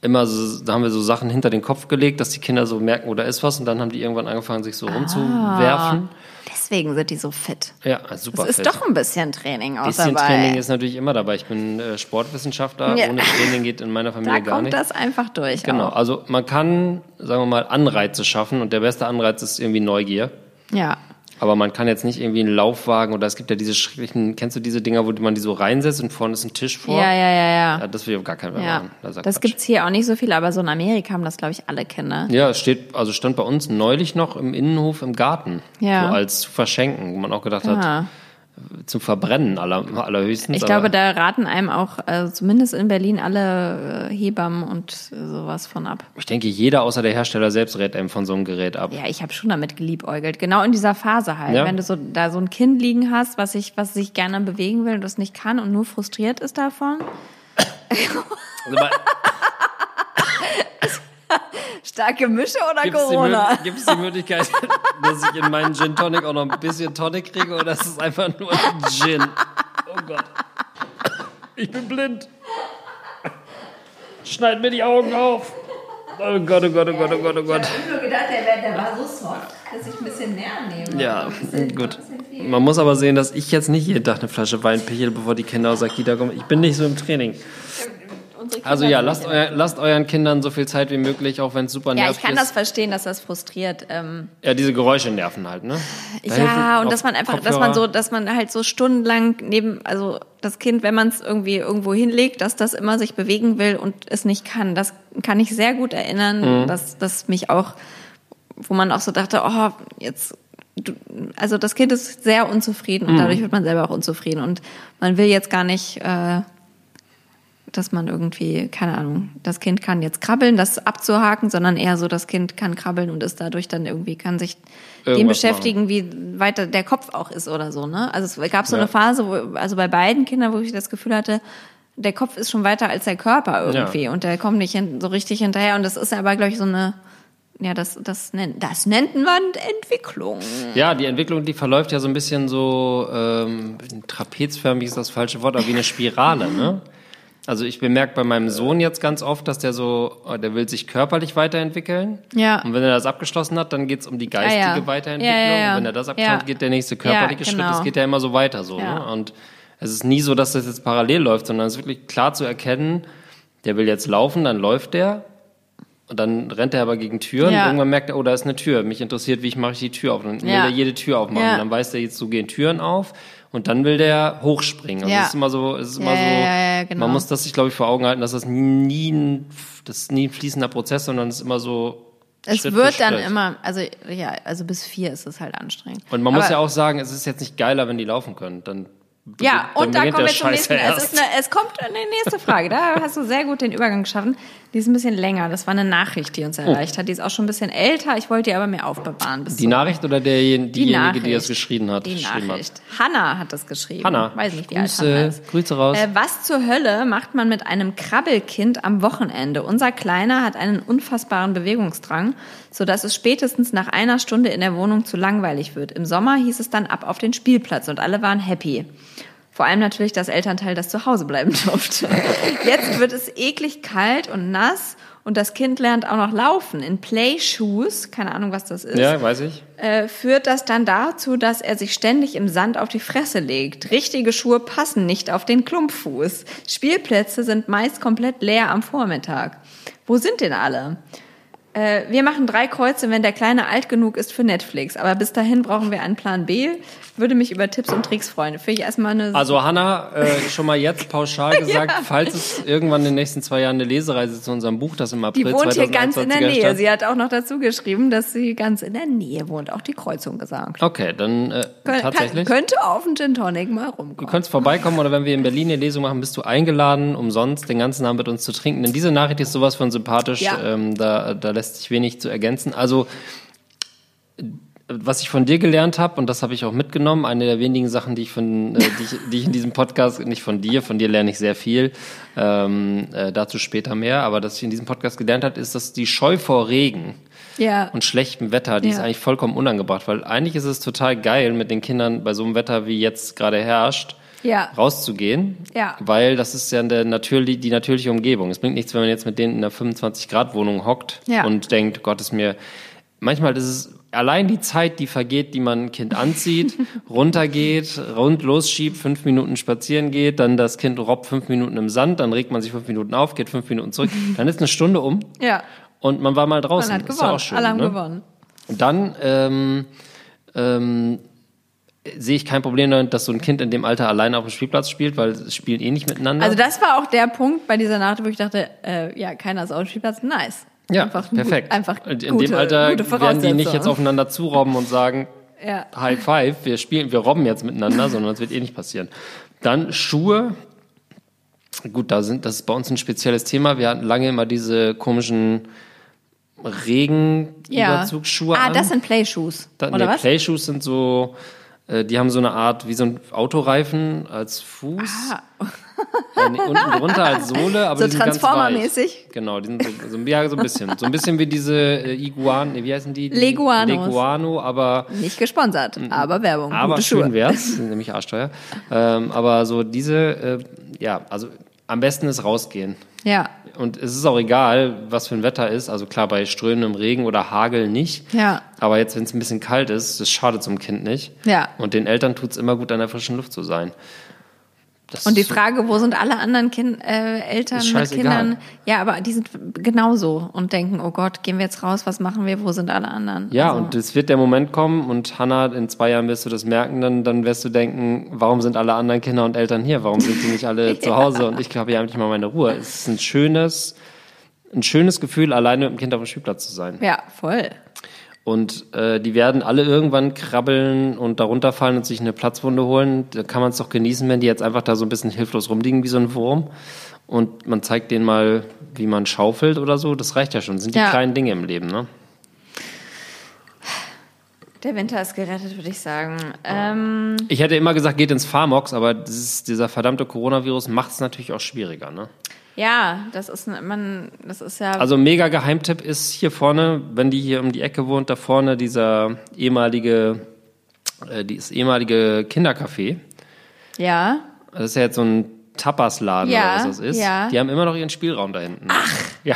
immer so, da haben wir so Sachen hinter den Kopf gelegt, dass die Kinder so merken, oh, da ist was und dann haben die irgendwann angefangen, sich so rumzuwerfen. Deswegen sind die so fit. Ja, super. Ah. Es ist fit. doch ein bisschen Training auch bisschen dabei. Training ist natürlich immer dabei. Ich bin äh, Sportwissenschaftler. Ja. Ohne Training geht in meiner da Familie gar kommt nicht. das einfach durch. Genau. Auch. Also man kann, sagen wir mal, Anreize schaffen und der beste Anreiz ist irgendwie Neugier. Ja. Aber man kann jetzt nicht irgendwie einen Laufwagen oder es gibt ja diese schrecklichen, kennst du diese Dinger, wo man die so reinsetzt und vorne ist ein Tisch vor? Ja, ja, ja, ja. Ja, das will ich auf gar keinen Fall Ja, machen. Das, ja das gibt's hier auch nicht so viel, aber so in Amerika haben das, glaube ich, alle Kinder. Ja, es steht, also stand bei uns neulich noch im Innenhof im Garten. Ja. So als zu verschenken, wo man auch gedacht Ah. hat, zum Verbrennen aller, allerhöchstens. Ich glaube, da raten einem auch, äh, zumindest in Berlin, alle äh, Hebammen und äh, sowas von ab. Ich denke, jeder außer der Hersteller selbst rät einem von so einem Gerät ab. Ja, ich habe schon damit geliebäugelt. Genau in dieser Phase halt. Ja. Wenn du so da so ein Kind liegen hast, was sich, was sich gerne bewegen will und das nicht kann und nur frustriert ist davon. Also [laughs] [laughs] Starke Mische oder Gibt es die, Mö- gibt's die Möglichkeit, [laughs] dass ich in meinen Gin Tonic auch noch ein bisschen Tonic kriege oder ist es einfach nur ein Gin? Oh Gott. Ich bin blind. Schneid mir die Augen auf. Oh Gott, oh Gott, oh Gott, oh Gott, oh Gott. Ich habe nur gedacht, der, der war so soft, dass ich ein bisschen näher nehme. Ja, gut. Man muss aber sehen, dass ich jetzt nicht jeden Tag eine Flasche Wein pichel, bevor die Kinder aus der Kita kommen. Ich bin nicht so im Training. Also ja, lasst, euer, lasst euren Kindern so viel Zeit wie möglich, auch wenn es super Ja, nervig ich kann ist. das verstehen, dass das frustriert. Ähm, ja, diese Geräusche nerven halt, ne? Da ja, und dass man einfach, dass man so, dass man halt so stundenlang neben, also das Kind, wenn man es irgendwie irgendwo hinlegt, dass das immer sich bewegen will und es nicht kann. Das kann ich sehr gut erinnern, Mhm. dass das mich auch, wo man auch so dachte, oh, jetzt, also das Kind ist sehr unzufrieden und Mhm. dadurch wird man selber auch unzufrieden und man will jetzt gar nicht. Äh, dass man irgendwie, keine Ahnung, das Kind kann jetzt krabbeln, das abzuhaken, sondern eher so, das Kind kann krabbeln und ist dadurch dann irgendwie, kann sich dem Irgendwas beschäftigen, wie weiter der Kopf auch ist oder so, ne? Also es gab so Ja. eine Phase, wo, also bei beiden Kindern, wo ich das Gefühl hatte, der Kopf ist schon weiter als der Körper irgendwie Ja. und der kommt nicht hin, so richtig hinterher und das ist aber, glaube ich, so eine, ja, das, das nennt, das nennt man Entwicklung. Ja, die Entwicklung, die verläuft ja so ein bisschen so, ähm, trapezförmig ist das falsche Wort, aber wie eine Spirale, ne? Also ich bemerke bei meinem Sohn jetzt ganz oft, dass der so, oh, der will sich körperlich weiterentwickeln. Ja. Und wenn er das abgeschlossen hat, dann geht's um die geistige Ja, ja. Weiterentwicklung. Ja, ja, ja. Und wenn er das abgeschlossen Ja. hat, geht der nächste körperliche Ja, Schritt. genau. Das geht ja immer so weiter so. Ja. Ne? Und es ist nie so, dass das jetzt parallel läuft, sondern es ist wirklich klar zu erkennen, der will jetzt laufen, dann läuft der. Und dann rennt er aber gegen Türen. Ja. Und irgendwann merkt er, oh, da ist eine Tür. Mich interessiert, wie ich mache ich die Tür auf. Und dann Ja. will er jede Tür aufmachen. Ja. Und dann weiß der jetzt, so gehen Türen auf. Und dann will der hochspringen. Also Ja. es ist immer so, es ist immer so, ja, ja, ja, genau. man muss das sich, glaube ich, vor Augen halten, dass das nie ein, das ist nie ein fließender Prozess, sondern es ist immer so. Es Schritt wird dann immer, also ja, also bis vier ist es halt anstrengend. Und man muss Aber- ja auch sagen, es ist jetzt nicht geiler, wenn die laufen können. Dann Ja, und da kommen wir zum nächsten. Es, ist eine, es kommt eine nächste Frage. Da hast du sehr gut den Übergang geschaffen. Die ist ein bisschen länger. Das war eine Nachricht, die uns erreicht hat. Die ist auch schon ein bisschen älter. Ich wollte die aber mir aufbewahren. Die zum- Nachricht oder derjenige, die diejenige, Nachricht. die das geschrieben hat? Die geschrieben Nachricht. Hanna hat das geschrieben. Hanna, Weiß nicht, wie Grüße, alt Hanna ist. Grüße raus. Äh, was zur Hölle macht man mit einem Krabbelkind am Wochenende? Unser Kleiner hat einen unfassbaren Bewegungsdrang, sodass es spätestens nach einer Stunde in der Wohnung zu langweilig wird. Im Sommer hieß es dann ab auf den Spielplatz und alle waren happy. Vor allem natürlich das Elternteil, das zu Hause bleiben [laughs] durfte. Jetzt wird es eklig kalt und nass und das Kind lernt auch noch laufen in Playshoes, keine Ahnung, was das ist ja, weiß ich. äh, führt das dann dazu, dass er sich ständig im Sand auf die Fresse legt. Richtige Schuhe passen nicht auf den Klumpfuß. Spielplätze sind meist komplett leer am Vormittag. Wo sind denn alle? Äh, wir machen drei Kreuze, wenn der Kleine alt genug ist für Netflix. Aber bis dahin brauchen wir einen Plan B. Würde mich über Tipps und Tricks freuen. Finde ich erstmal eine. Also Hanna, äh, schon mal jetzt pauschal [laughs] gesagt, falls es irgendwann in den nächsten zwei Jahren eine Lesereise zu unserem Buch, das im April die wohnt hier ganz in der 2021 Nähe. erscheint- Sie hat auch noch dazu geschrieben, dass sie ganz in der Nähe wohnt. Auch die Kreuzung gesagt. Okay, dann äh, Kön- tatsächlich. Kann, könnte auf den Gin Tonic mal Du rumkommen. könntest vorbeikommen oder wenn wir in Berlin eine Lesung machen, bist du eingeladen, umsonst den ganzen Abend mit uns zu trinken. Denn diese Nachricht ist sowas von sympathisch, Ja. ähm, da, da lässt sich wenig zu ergänzen. Also, was ich von dir gelernt habe, und das habe ich auch mitgenommen, eine der wenigen Sachen, die ich, von, äh, die, ich, die ich in diesem Podcast, nicht von dir, von dir lerne ich sehr viel, ähm, äh, dazu später mehr, aber dass ich in diesem Podcast gelernt habe, ist, dass die Scheu vor Regen Ja. und schlechtem Wetter, die ist Ja. eigentlich vollkommen unangebracht, weil eigentlich ist es total geil, mit den Kindern bei so einem Wetter, wie jetzt gerade herrscht, Ja. rauszugehen, Ja. weil das ist ja der natürlich, die natürliche Umgebung. Es bringt nichts, wenn man jetzt mit denen in einer 25-Grad-Wohnung hockt Ja. und denkt, Gott ist mir, manchmal ist es allein die Zeit, die vergeht, die man ein Kind anzieht, [laughs] runtergeht, rund losschiebt, fünf Minuten spazieren geht, dann das Kind robbt fünf Minuten im Sand, dann regt man sich fünf Minuten auf, geht fünf Minuten zurück, [laughs] dann ist eine Stunde um Ja. und man war mal draußen. Man hat Ist ja gewonnen. auch schön, Alle haben ne? gewonnen. Und dann ähm, ähm, sehe ich kein Problem damit, dass so ein Kind in dem Alter alleine auf dem Spielplatz spielt, weil es spielen eh nicht miteinander. Also das war auch der Punkt bei dieser Nacht, wo ich dachte, äh, ja, keiner ist auf dem Spielplatz. Nice. Ja, einfach perfekt. Einfach Und in gute, dem Alter werden die nicht jetzt aufeinander zurobben und sagen, Ja. High Five, wir spielen, wir robben jetzt miteinander, [laughs] sondern das wird eh nicht passieren. Dann Schuhe. Gut, da sind, das ist bei uns ein spezielles Thema. Wir hatten lange immer diese komischen Regenüberzugsschuhe Ah, an. das sind Playshoes. Da, oder nee, was? Playshoes sind so, äh, die haben so eine Art, wie so ein Autoreifen als Fuß. Äh, nee, unten drunter als Sohle, aber So die sind ganz Transformer-mäßig? weich. Genau, die sind so, so, ja, so ein bisschen. So ein bisschen wie diese äh, Iguan, nee, wie heißen die? Leguanos. Leguano, aber, Nicht gesponsert, aber Werbung. Aber schön wär's, sind nämlich arschteuer. Ähm, aber so diese, äh, ja, also am besten ist rausgehen. Ja, Und es ist auch egal, was für ein Wetter ist. Also klar, bei strömendem Regen oder Hagel nicht. Ja. Aber jetzt, wenn es ein bisschen kalt ist, das schadet zum Kind nicht. Ja. Und den Eltern tut es immer gut, an der frischen Luft zu sein. Das Und die Frage, wo sind alle anderen kind, äh, Eltern mit. Kindern? Ja, aber die sind genauso und denken, oh Gott, gehen wir jetzt raus, was machen wir, wo sind alle anderen? Ja, Also, und es wird der Moment kommen und Hannah, in zwei Jahren wirst du das merken, dann, dann wirst du denken, warum sind alle anderen Kinder und Eltern hier? Warum sind die nicht alle [laughs] zu Hause? Und ich habe ja endlich mal meine Ruhe. Es ist ein schönes, ein schönes Gefühl, alleine mit dem Kind auf dem Spielplatz zu sein. Ja, voll. Und äh, die werden alle irgendwann krabbeln und darunter fallen und sich eine Platzwunde holen. Da kann man es doch genießen, wenn die jetzt einfach da so ein bisschen hilflos rumliegen wie so ein Wurm. Und man zeigt denen mal, wie man schaufelt oder so. Das reicht ja schon. Das sind die Ja. kleinen Dinge im Leben, ne? Der Winter ist gerettet, würde ich sagen. Ähm, Ich hätte immer gesagt, geht ins Pharmox, aber dieses, dieser verdammte Coronavirus macht es natürlich auch schwieriger, ne? Ja, das ist man, das ist ja. Also mega Geheimtipp ist hier vorne, wenn die hier um die Ecke wohnt, da vorne dieser ehemalige, äh, dieses ehemalige Kindercafé. ja. Das ist ja jetzt so ein Tapasladen Ja, oder was das ist. ja. Die haben immer noch ihren Spielraum da hinten. Ach. Ja.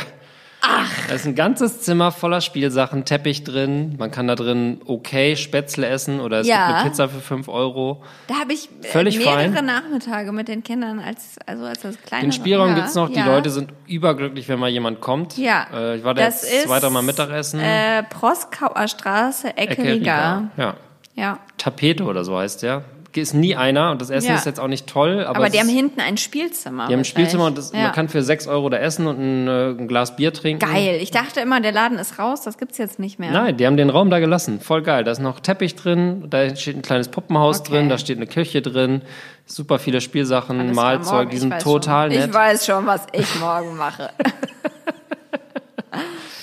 Ach. Da ist ein ganzes Zimmer voller Spielsachen, Teppich drin. Man kann da drin okay Spätzle essen oder es Ja. gibt eine Pizza für 5 Euro. Da habe ich äh, Völlig mehrere fein. Nachmittage mit den Kindern als also als das kleine. Den Spielraum ja, gibt's noch. Die ja. Leute sind überglücklich, wenn mal jemand kommt. Ja. Äh, ich war da das jetzt zweiter Mal Mittagessen. Äh, Proskauer Straße, Ecke, Riga. Ja. Ja. Tapete oder so heißt der. Ist nie einer und das Essen Ja. ist jetzt auch nicht toll. Aber, Aber es die haben hinten ein Spielzimmer. die haben ein Spielzimmer und das, ja. man kann für 6 Euro da essen und ein, äh, ein Glas Bier trinken. Geil. Ich dachte immer, der Laden ist raus, das gibt's jetzt nicht mehr. Nein, die haben den Raum da gelassen. Voll geil. Da ist noch Teppich drin, da steht ein kleines Puppenhaus Okay. drin, da steht eine Kirche drin, super viele Spielsachen, Alles Mahlzeug, die sind total schon. nett. Ich weiß schon, was ich morgen mache. [laughs]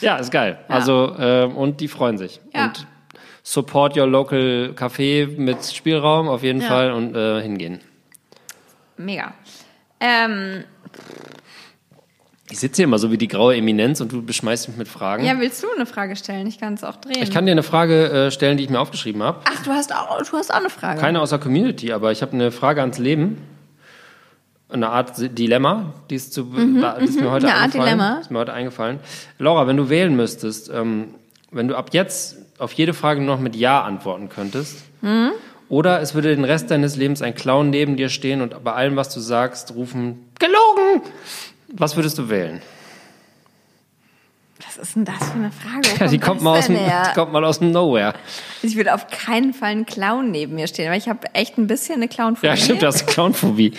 Ja, ist geil. Also, ähm, und die freuen sich. Ja. Und support your local Café mit Spielraum auf jeden Ja. Fall und äh, hingehen. Mega. Ähm, Ich sitze hier immer so wie die graue Eminenz und du beschmeißt mich mit Fragen. ja, willst du eine Frage stellen? Ich kann es auch drehen. Ich kann dir eine Frage äh, stellen, die ich mir aufgeschrieben habe. Ach, du hast auch, du hast auch eine Frage. Keine aus der Community, aber ich habe eine Frage ans Leben. Eine Art Dilemma, die ist, zu, die ist mir heute Mhm, Eine Art eingefallen. Dilemma. Ist mir heute eingefallen. Laura, wenn du wählen müsstest, ähm, wenn du ab jetzt auf jede Frage nur noch mit Ja antworten könntest, Mhm. oder es würde den Rest deines Lebens ein Clown neben dir stehen und bei allem, was du sagst, rufen, gelogen! Was würdest du wählen? Was ist denn das für eine Frage? Ja, die kommt das mal, aus dem, die [laughs] kommt mal aus dem Nowhere. Ich will auf keinen Fall einen Clown neben mir stehen, weil ich habe echt ein bisschen eine Clownphobie. Ja, stimmt, du hast Clownphobie.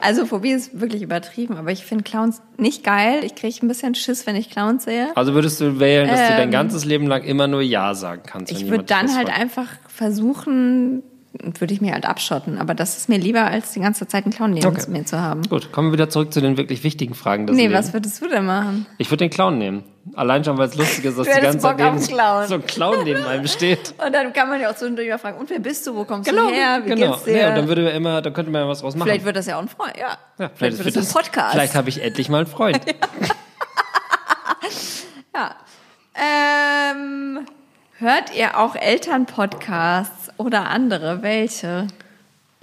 Also Phobie ist wirklich übertrieben, aber ich finde Clowns nicht geil. Ich kriege ein bisschen Schiss, wenn ich Clowns sehe. Also würdest du wählen, dass du dein Ähm, ganzes Leben lang immer nur Ja sagen kannst? wenn Ich würde dann halt fragt? einfach versuchen, würde ich mir halt abschotten. Aber das ist mir lieber, als die ganze Zeit einen Clown neben Okay. mir zu haben. Gut, kommen wir wieder zurück zu den wirklich wichtigen Fragen des Nee, Lebens. was würdest du denn machen? Ich würde den Clown nehmen. Allein schon, weil es lustig ist, dass die ganze Zeit Bock neben- Clown. so ein Clown neben einem steht. [laughs] Und dann kann man ja auch zwischendurch mal fragen, und wer bist du, wo kommst du her, wie genau. geht's dir? Nee, und dann würde man immer, dann könnte man ja was draus machen. vielleicht wird das ja auch ein Freund, ja. ja, vielleicht, wird das ein Podcast. Vielleicht habe ich endlich mal einen Freund. [laughs] [laughs] ja. Ähm, hört ihr auch Elternpodcasts oder andere? Welche?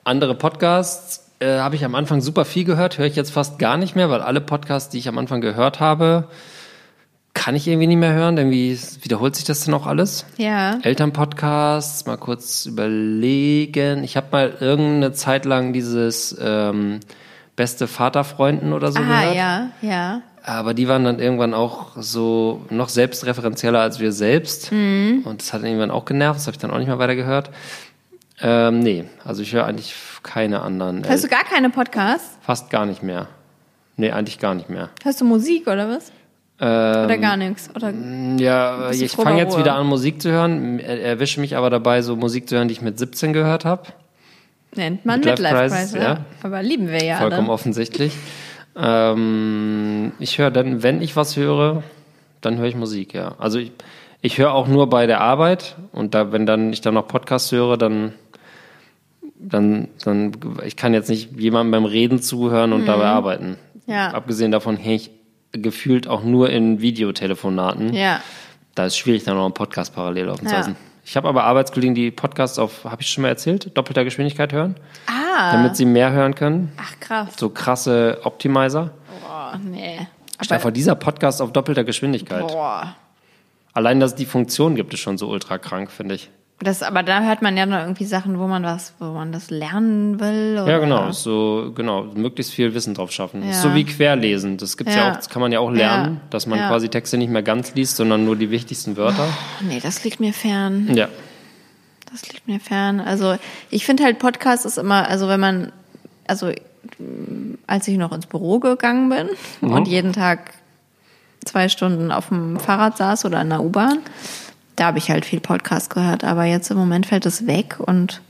Andere Podcasts äh, habe ich am Anfang super viel gehört, höre ich jetzt fast gar nicht mehr, weil alle Podcasts, die ich am Anfang gehört habe, kann ich irgendwie nicht mehr hören. Irgendwie wiederholt sich das dann auch alles. Ja. Elternpodcasts, mal kurz überlegen. Ich habe mal irgendeine Zeit lang dieses ähm, beste Vaterfreunden oder so Ah, gehört. ja, ja. Aber die waren dann irgendwann auch so noch selbstreferenzieller als wir selbst. Mhm. Und das hat dann irgendwann auch genervt. Das habe ich dann auch nicht mehr weiter gehört. Ähm, nee, also ich höre eigentlich keine anderen. Hörst du Äh, gar keine Podcasts? fast gar nicht mehr. Nee, eigentlich gar nicht mehr. Hörst du Musik oder was? Ähm, Oder gar nichts? Oder Ja, ich fange jetzt wieder an, Musik zu hören. Er- Erwische mich aber dabei, so Musik zu hören, die ich mit 17 gehört habe. nennt man Midlife Midlife ja. ja. Aber lieben wir ja Vollkommen alle. offensichtlich. Ähm, ich höre dann, wenn ich was höre, dann höre ich Musik, ja. Also ich, ich höre auch nur bei der Arbeit und da, wenn dann ich dann noch Podcasts höre, dann, dann, dann, ich kann jetzt nicht jemandem beim Reden zuhören und dabei arbeiten. Mhm. Ja. Abgesehen davon hänge ich gefühlt auch nur in Videotelefonaten. Ja. Da ist schwierig, dann noch einen Podcast parallel laufen zu lassen. Ich habe aber Arbeitskollegen, die Podcasts auf, habe ich schon mal erzählt, doppelter Geschwindigkeit hören, Ah. damit sie mehr hören können. Ach, krass. So krasse Optimizer. Boah, nee. Stell vor, dieser Podcast auf doppelter Geschwindigkeit. boah. Allein, dass es die Funktion gibt, ist schon so ultra krank, finde ich. Das, aber da hört man ja noch irgendwie Sachen, wo man was, wo man das lernen will. Oder? Ja, genau. So, genau, möglichst viel Wissen drauf schaffen. Ja. so wie Querlesen. Das gibt's ja, Ja. auch, das kann man ja auch lernen, Ja. dass man quasi Texte nicht mehr ganz liest, sondern nur die wichtigsten Wörter. Nee, das liegt mir fern. Ja. Das liegt mir fern. Also ich finde halt Podcast ist immer, also wenn man, also als ich noch ins Büro gegangen bin Mhm. und jeden Tag zwei Stunden auf dem Fahrrad saß oder in der U-Bahn, da habe ich halt viel Podcast gehört. Aber jetzt im Moment fällt es weg und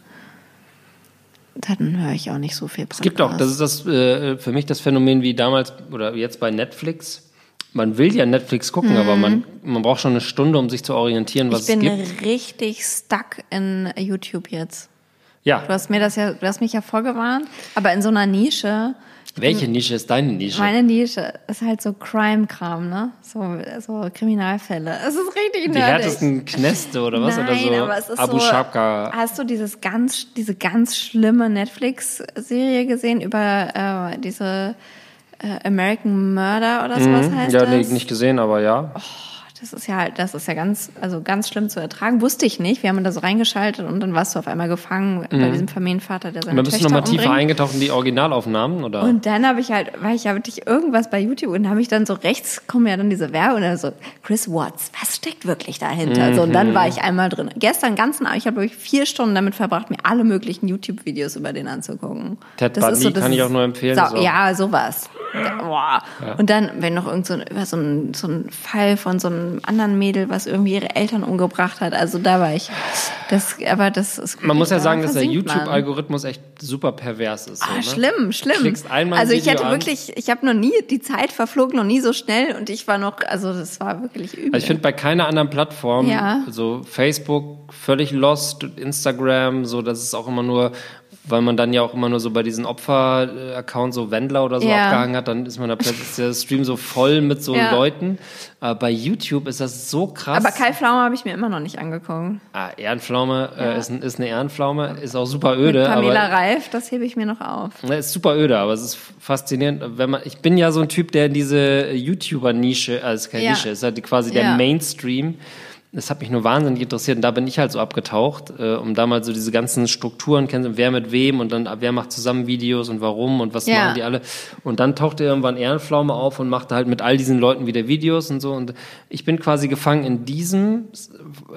dann höre ich auch nicht so viel Podcast. Es gibt auch, das ist das äh, für mich das Phänomen wie damals oder jetzt bei Netflix. Man will ja Netflix gucken, aber man, man braucht schon eine Stunde, um sich zu orientieren, was Mhm. ich bin es gibt. richtig stuck in YouTube jetzt. Ja. Du hast mir das ja, du hast mich ja vorgewarnt, aber in so einer Nische. Welche Nische ist deine Nische? Meine Nische ist halt so Crime-Kram, ne? So, so Kriminalfälle. Es ist richtig die nerdig. härtesten Knäste oder was? Nein, oder so aber es ist Abu so. Shabka. Hast du dieses ganz, diese ganz schlimme Netflix-Serie gesehen über äh, diese äh, American Murder oder sowas heißt Mhm. Ja, das? nee, nicht gesehen, aber ja. Das ist ja halt, das ist ja ganz, also ganz schlimm zu ertragen. Wusste ich nicht. Wir haben da so reingeschaltet und dann warst du auf einmal gefangen bei diesem Familienvater, der seine Und dann bist du nochmal tiefer eingetaucht in die Originalaufnahmen, oder? Und dann habe ich halt, war ich ja wirklich irgendwas bei YouTube und habe ich dann so rechts kommen ja dann diese Werbung und dann so, Chris Watts, was steckt wirklich dahinter? So, und dann war ich einmal drin. Gestern ganzen Abend, ich habe wirklich vier Stunden damit verbracht, mir alle möglichen YouTube-Videos über den anzugucken. Ted Das Bundy das kann ich auch nur empfehlen, Sau- so. Ja, sowas. Ja, boah. Und dann, wenn noch irgend so über so ein, so ein Fall von so einem anderen Mädel, was irgendwie ihre Eltern umgebracht hat, also da war ich, das, aber das ist man muss ja sagen, dass der. YouTube-Algorithmus echt super pervers ist. So, Ah, ne? schlimm, schlimm. Klickst einmal ein also ich hätte wirklich, ich habe noch nie, die Zeit verflog noch nie so schnell und ich war noch, also das war wirklich übel. Also ich finde bei keiner anderen Plattform, Ja. so Facebook völlig lost, Instagram, so das ist auch immer nur, weil man dann ja auch immer nur so bei diesen Opfer-Accounts so Wendler oder so Ja. abgehangen hat, dann ist man da plötzlich ist der Stream so voll mit so Ja. Leuten. Aber bei YouTube ist das so krass. aber Kai Pflaume habe ich mir immer noch nicht angeguckt. ah, Ehrenpflaume äh, ist, ein- ist eine Ehrenpflaume, ist auch super Mit öde. Pamela aber, Reif, das hebe ich mir noch auf. Ne, ist super öde, aber es ist faszinierend. Wenn man, ich bin ja so ein Typ, der in diese YouTuber-Nische, also keine Ja. Nische, ist halt quasi der Ja. Mainstream. Das hat mich nur wahnsinnig interessiert und da bin ich halt so abgetaucht, äh, um da mal so diese ganzen Strukturen kennen, wer mit wem und dann wer macht zusammen Videos und warum und was Ja. machen die alle. Und dann tauchte irgendwann Ehrenpflaume auf und machte halt mit all diesen Leuten wieder Videos und so. Und ich bin quasi gefangen in diesem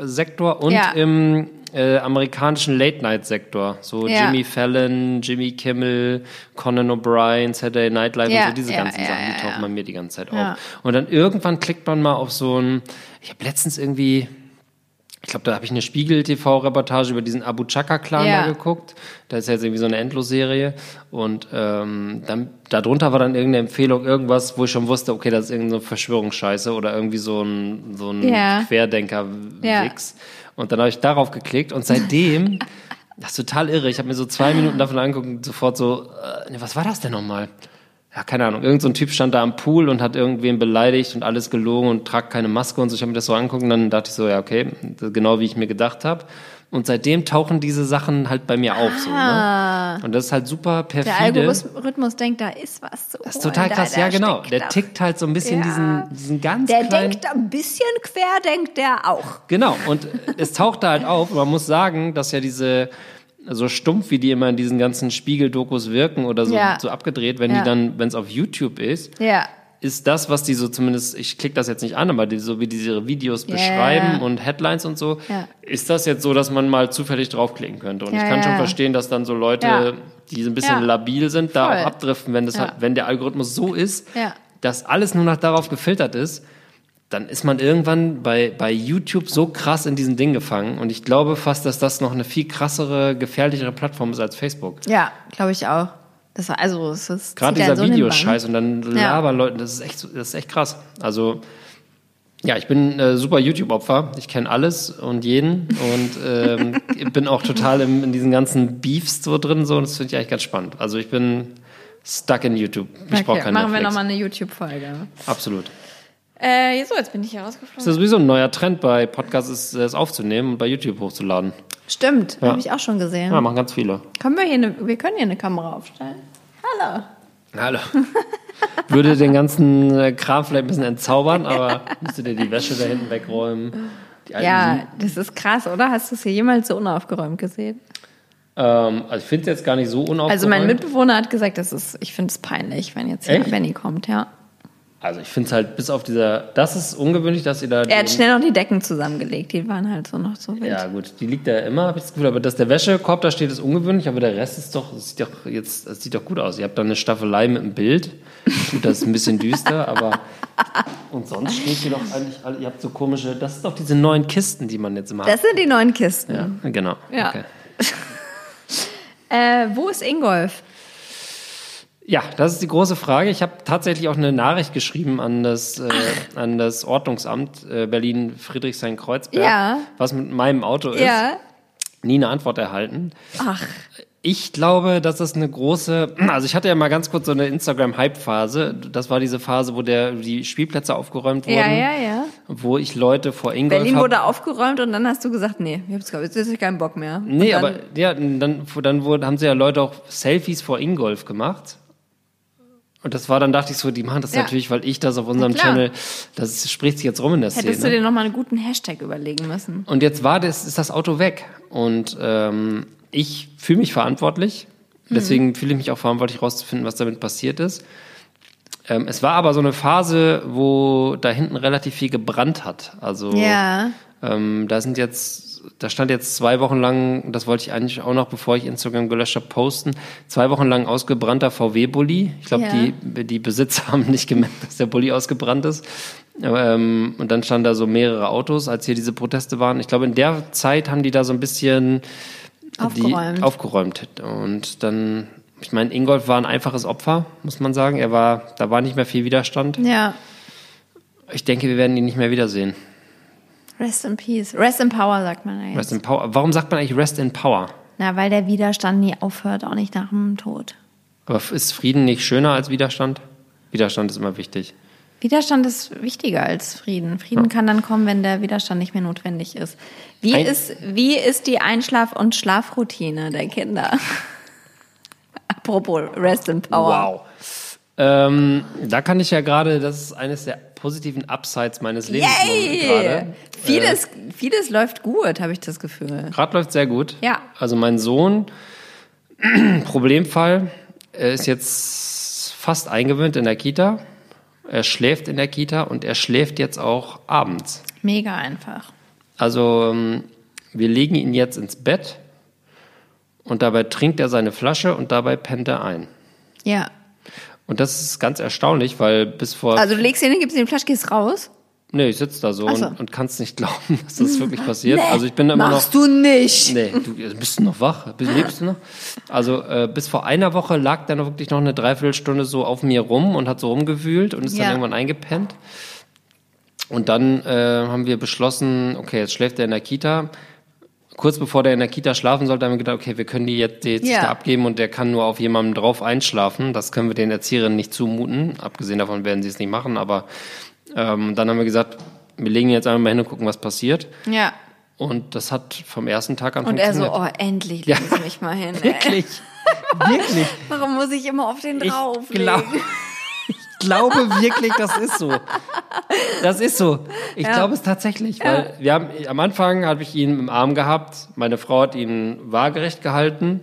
Sektor und Ja. im äh, amerikanischen Late-Night-Sektor. So Ja. Jimmy Fallon, Jimmy Kimmel, Conan O'Brien, Saturday Night Live Ja, und so diese ja, ganzen Sachen, die tauchen bei mir die ganze Zeit auf. Und dann irgendwann klickt man mal auf so ein, ich habe letztens irgendwie, ich glaube, da habe ich eine Spiegel-TV-Reportage über diesen Abu Chaka-Clan Ja. geguckt. Da ist ja jetzt irgendwie so eine Endlosserie. Und ähm, dann darunter war dann irgendeine Empfehlung, irgendwas, wo ich schon wusste, okay, das ist irgendeine Verschwörungsscheiße oder irgendwie so ein, so ein Ja. Querdenker-Wix. Und dann habe ich darauf geklickt und seitdem, [laughs] das ist total irre, ich habe mir so zwei Minuten davon angeguckt und sofort so, äh, nee, was war das denn nochmal? Ja, keine Ahnung. Irgend so ein Typ stand da am Pool und hat irgendwen beleidigt und alles gelogen und tragt keine Maske und so. Ich habe mir das so angeguckt und dann dachte ich so, ja, okay, genau wie ich mir gedacht habe. Und seitdem tauchen diese Sachen halt bei mir auf. So, ne? Und das ist halt super perfide. Ah. Der Algorithmus denkt, da ist was zu das ist total krass, da ja genau. Der tickt halt so ein bisschen Ja. diesen, diesen ganz Der kleinen... denkt ein bisschen quer, denkt der auch. Genau, und es taucht da halt auf. Man muss sagen, dass ja diese, so stumpf wie die immer in diesen ganzen Spiegel-Dokus wirken oder so, Ja. so abgedreht, wenn Ja. die dann, wenn es auf YouTube ist, Ja. ist das, was die so zumindest, ich klicke das jetzt nicht an, aber die, so wie die ihre Videos beschreiben und Headlines und so, ist das jetzt so, dass man mal zufällig draufklicken könnte. Und ich kann schon verstehen, dass dann so Leute, die so ein bisschen labil sind, da Voll. auch abdriften, wenn das halt, wenn der Algorithmus so ist, dass alles nur noch darauf gefiltert ist, dann ist man irgendwann bei, bei YouTube so krass in diesem Ding gefangen. Und ich glaube fast, dass das noch eine viel krassere, gefährlichere Plattform ist als Facebook. Ja, glaube ich auch. Das also, es ist Gerade dieser so Videoscheiß und dann Ja. labern Leute, das ist echt, das ist echt krass. Also, ja, ich bin äh, super YouTube-Opfer. Ich kenne alles und jeden und ähm, [laughs] bin auch total im, in diesen ganzen Beefs so drin. So, und das finde ich eigentlich ganz spannend. Also, ich bin stuck in YouTube. Ich Bann. brauche Okay, kein machen wir Netflix. nochmal eine YouTube-Folge. Absolut. Äh, so, jetzt bin ich hier Das rausgeflogen. ist sowieso ein neuer Trend bei Podcasts, ist, es aufzunehmen und bei YouTube hochzuladen. Stimmt, Ja. habe ich auch schon gesehen. Ja, machen ganz viele. Können wir hier eine, wir können hier eine Kamera aufstellen. Hallo. Hallo. [laughs] Würde den ganzen äh, Kram vielleicht ein bisschen entzaubern, aber müsstet ihr die Wäsche da hinten wegräumen. Ja, das ist krass, oder? Hast du es hier jemals so unaufgeräumt gesehen? Ähm, also ich finde es jetzt gar nicht so unaufgeräumt. Also mein Mitbewohner hat gesagt, das ist, ich finde es peinlich, wenn jetzt hier Echt? Benny kommt, ja. Also ich finde es halt bis auf dieser, das ist ungewöhnlich, dass ihr da... Er hat schnell noch die Decken zusammengelegt, die waren halt so noch so wild. Ja gut, die liegt da immer, habe ich das Gefühl. Aber dass der Wäschekorb da steht, ist ungewöhnlich. Aber der Rest ist doch, das sieht doch jetzt, das sieht doch gut aus. Ihr habt da eine Staffelei mit einem Bild. Gut, das ist ein bisschen [laughs] düster, aber und sonst steht hier doch eigentlich, alle- ihr habt so komische, das sind doch diese neuen Kisten, die man jetzt immer hat. Das sind die neuen Kisten. Ja, genau. Ja. Okay. [laughs] Äh, wo ist Ingolf? Ja, das ist die große Frage. Ich habe tatsächlich auch eine Nachricht geschrieben an das, äh, an das Ordnungsamt äh, Berlin-Friedrichshain-Kreuzberg, Ja. was mit meinem Auto ist. Ja. Nie eine Antwort erhalten. Ach, Ich glaube, dass das eine große, [clears throat] also ich hatte ja mal ganz kurz so eine Instagram-Hype-Phase. Das war diese Phase, wo der, die Spielplätze aufgeräumt wurden, ja, ja, ja. wo ich Leute vor Ingolf Berlin hab- wurde aufgeräumt und dann hast du gesagt, nee, ich hab's, jetzt ist keinen Bock mehr. Nee, dann, aber ja, dann, dann wurde, haben sie ja Leute auch Selfies vor Ingolf gemacht. Und das war dann, dachte ich so, die machen das Ja. natürlich, weil ich das auf unserem. Channel, das spricht sich jetzt rum in der Hättest du Szene. dir nochmal einen guten Hashtag überlegen müssen. Und jetzt war das, ist das Auto weg. Und ähm, ich fühle mich verantwortlich. Mhm. Deswegen fühle ich mich auch verantwortlich, herauszufinden, was damit passiert ist. Ähm, es war aber so eine Phase, wo da hinten relativ viel gebrannt hat. Also Ja. ähm, da sind jetzt, da stand jetzt zwei Wochen lang, das wollte ich eigentlich auch noch, bevor ich Instagram gelöscht habe, posten, zwei Wochen lang ausgebrannter VW-Bulli. Ich glaube, Ja. die, die Besitzer haben nicht gemerkt, dass der Bulli ausgebrannt ist. Ähm, und dann standen da so mehrere Autos, als hier diese Proteste waren. Ich glaube, in der Zeit haben die da so ein bisschen Aufgeräumt. Die, aufgeräumt. Und dann, ich meine, Ingolf war ein einfaches Opfer, muss man sagen. Er war, da war nicht mehr viel Widerstand. Ja. Ich denke, wir werden ihn nicht mehr wiedersehen. Rest in Peace. Rest in Power, sagt man ja jetzt. Rest in Power. Warum sagt man eigentlich Rest in Power? Na, weil der Widerstand nie aufhört, auch nicht nach dem Tod. Aber ist Frieden nicht schöner als Widerstand? Widerstand ist immer wichtig. Widerstand ist wichtiger als Frieden. Frieden kann dann kommen, wenn der Widerstand nicht mehr notwendig ist. Wie, Ein- ist, wie ist die Einschlaf- und Schlafroutine der Kinder? [laughs] Apropos Rest in Power. Wow. Ähm, da kann ich ja gerade, das ist eines der positiven Upsides meines Lebens Yay! gerade. Vieles, vieles läuft gut, habe ich das Gefühl. Gerade läuft sehr gut. Ja. Also mein Sohn, [clears throat] Problemfall, er ist jetzt fast eingewöhnt in der Kita. Er schläft in der Kita und er schläft jetzt auch abends. Mega einfach. Also ähm, wir legen ihn jetzt ins Bett und dabei trinkt er seine Flasche und dabei pennt er ein. Ja. Und das ist ganz erstaunlich, weil bis vor Also du legst ihn hin, gibst ihm die Flasche, gehst raus. Nee, ich sitze da so so. und, und kannst nicht glauben, [laughs] dass das wirklich passiert. also ich bin immer Machst noch. du nicht. Nee, du bist noch wach? Bist- Lebst du noch? Also äh, bis vor einer Woche lag der noch wirklich noch eine Dreiviertelstunde so auf mir rum und hat so rumgewühlt und ist Ja. dann irgendwann eingepennt. Und dann äh, haben wir beschlossen, okay, jetzt schläft er in der Kita. Kurz bevor der in der Kita schlafen sollte, haben wir gedacht, okay, wir können die jetzt, die jetzt Ja. da abgeben und der kann nur auf jemandem drauf einschlafen. Das können wir den Erzieherinnen nicht zumuten. Abgesehen davon werden sie es nicht machen, aber ähm, dann haben wir gesagt, wir legen jetzt einfach mal hin und gucken, was passiert. Ja. Und das hat vom ersten Tag an Und er so, oh, endlich Ja. legen Sie mich mal hin. [laughs] Wirklich, wirklich. Warum muss ich immer auf den Ich drauflegen? glaube, ich glaube wirklich, das ist so. Das ist so. Ich glaube es tatsächlich, weil wir haben am Anfang habe ich ihn im Arm gehabt. Meine Frau hat ihn waagerecht gehalten,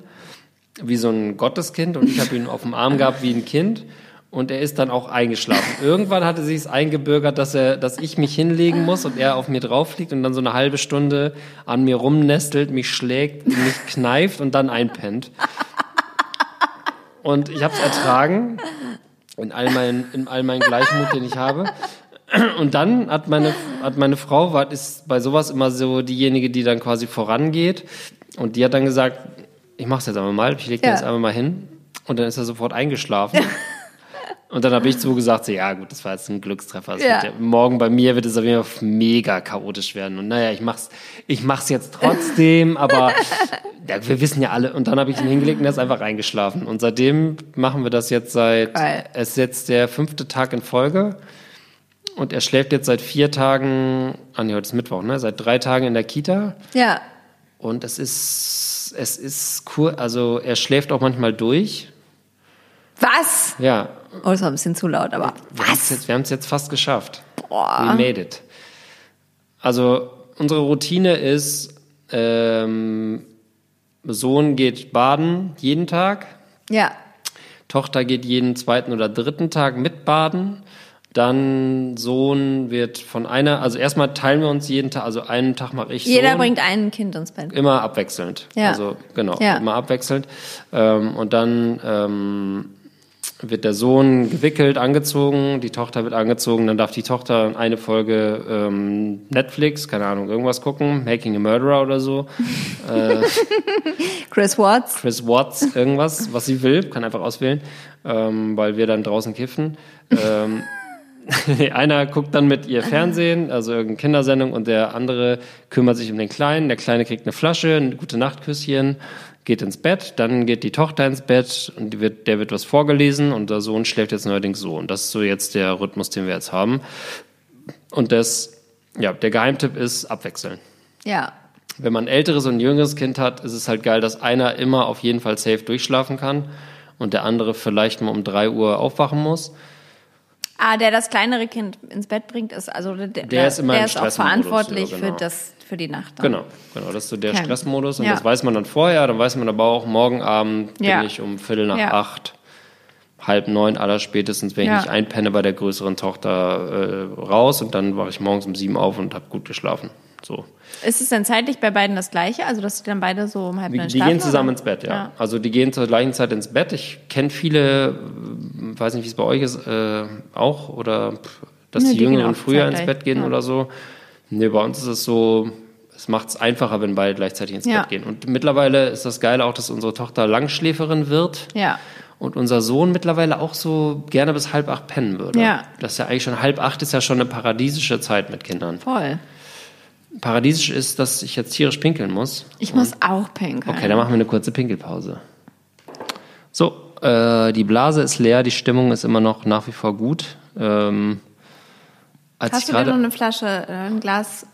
wie so ein Gotteskind, und ich habe ihn auf dem Arm gehabt wie ein Kind. Und er ist dann auch eingeschlafen. Irgendwann hatte sich es eingebürgert, dass er, dass ich mich hinlegen muss und er auf mir drauf liegt und dann so eine halbe Stunde an mir rumnestelt, mich schlägt, mich kneift und dann einpennt. Und ich habe es ertragen in all meinen, in all meinen Gleichmut, den ich habe. Und dann hat meine, hat meine Frau, war, ist bei sowas immer so diejenige, die dann quasi vorangeht. Und die hat dann gesagt, ich mach's jetzt einmal mal, ich leg den Ja. jetzt einmal mal hin. Und dann ist er sofort eingeschlafen. [laughs] Und dann habe ich so gesagt, so, ja gut, das war jetzt ein Glückstreffer. Ja. ja, morgen bei mir wird es auf jeden Fall mega chaotisch werden. Und naja, ich mach's, ich mach's jetzt trotzdem, [laughs] aber ja, wir wissen ja alle. Und dann habe ich ihn hingelegt und er ist einfach eingeschlafen. Und seitdem machen wir das jetzt seit, Geil. es ist jetzt der fünfte Tag in Folge. Und er schläft jetzt seit vier Tagen, ah nee, heute ist Mittwoch, ne? Seit drei Tagen in der Kita. Ja. Und es ist, es ist cool, also er schläft auch manchmal durch. Was? Ja, Oh, das war ein bisschen zu laut, aber wir haben's jetzt, wir haben es jetzt fast geschafft. Boah. We made it. Also unsere Routine ist, ähm, Sohn geht baden jeden Tag, ja. Tochter geht jeden zweiten oder dritten Tag mit baden. Dann Sohn wird von einer, also erstmal teilen wir uns jeden Tag, also einen Tag mache ich Jeder Sohn. bringt ein Kind ins Bett. Immer abwechselnd. Ja. Also genau, Ja. immer abwechselnd. Ähm, und dann ähm, wird der Sohn gewickelt, angezogen, die Tochter wird angezogen, dann darf die Tochter eine Folge ähm, Netflix, keine Ahnung, irgendwas gucken, Making a Murderer oder so, [laughs] Chris Watts. Chris Watts, irgendwas, was sie will, kann einfach auswählen, ähm, weil wir dann draußen kiffen. Ähm, [laughs] einer guckt dann mit ihr Fernsehen, also irgendeine Kindersendung, und der andere kümmert sich um den Kleinen. Der Kleine kriegt eine Flasche, ein gute Nachtküsschen, geht ins Bett, dann geht die Tochter ins Bett und wird, der wird was vorgelesen und der Sohn schläft jetzt neuerdings so. Und das ist so jetzt der Rhythmus, den wir jetzt haben. Und das, ja, der Geheimtipp ist abwechseln. Ja. Wenn man ein älteres und jüngeres Kind hat, ist es halt geil, dass einer immer auf jeden Fall safe durchschlafen kann und der andere vielleicht mal um drei Uhr aufwachen muss. Ah, der das kleinere Kind ins Bett bringt, ist also der, Der ist immer der ist auch verantwortlich ja, genau. für das für die Nacht. dann. Genau, genau, das ist so der Okay. Stressmodus und Ja. das weiß man dann vorher, dann weiß man aber auch, morgen Abend bin Ja. ich um Viertel nach acht, halb neun aller spätestens, wenn ich nicht einpenne bei der größeren Tochter äh, raus und dann wache ich morgens um sieben auf und habe gut geschlafen. So. Ist es denn zeitlich bei beiden das gleiche? Also, dass die dann beide so um halb Die, neun die schlafen? gehen zusammen oder? ins Bett, ja. Ja. Also die gehen zur gleichen Zeit ins Bett. Ich kenne viele, äh, weiß nicht, wie es bei euch ist, äh, auch oder dass Nee, die die Jüngeren früher ins Bett gehen ja. oder so. Nee, bei uns ist es so, es macht es einfacher, wenn beide gleichzeitig ins Ja. Bett gehen. Und mittlerweile ist das Geile auch, dass unsere Tochter Langschläferin wird. Ja. Und unser Sohn mittlerweile auch so gerne bis halb acht pennen würde. Ja. Das ist ja eigentlich schon halb acht ist ja schon eine paradiesische Zeit mit Kindern. Voll. Paradiesisch ist, dass ich jetzt tierisch pinkeln muss. Ich muss auch pinkeln. Okay, dann machen wir eine kurze Pinkelpause. So, äh, die Blase ist leer, die Stimmung ist immer noch nach wie vor gut. Ähm, Hast ich du denn noch eine Flasche, äh, ein Glas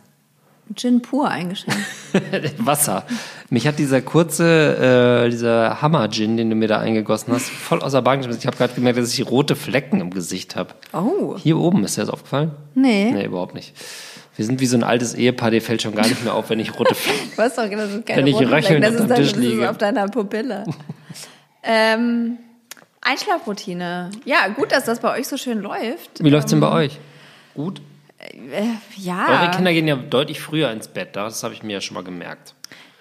Gin pur eingeschenkt. [laughs] Wasser. Mich hat dieser kurze, äh, dieser Hammer-Gin, den du mir da eingegossen hast, voll außer Bahn geschmissen. Ich habe gerade gemerkt, dass ich rote Flecken im Gesicht habe. Oh. Hier oben, ist dir das aufgefallen? Nee. Nee, überhaupt nicht. Wir sind wie so ein altes Ehepaar, dir fällt schon gar nicht mehr auf, wenn ich rote [laughs] weiß doch, das ist keine Wenn ich röchelnd das auf ist, dem Tisch das ist liege. auf deiner Pupille. [laughs] ähm, Einschlafroutine. Ja, gut, dass das bei euch so schön läuft. Wie läuft's denn bei euch? Gut? Äh, ja. Eure Kinder gehen ja deutlich früher ins Bett, das habe ich mir ja schon mal gemerkt.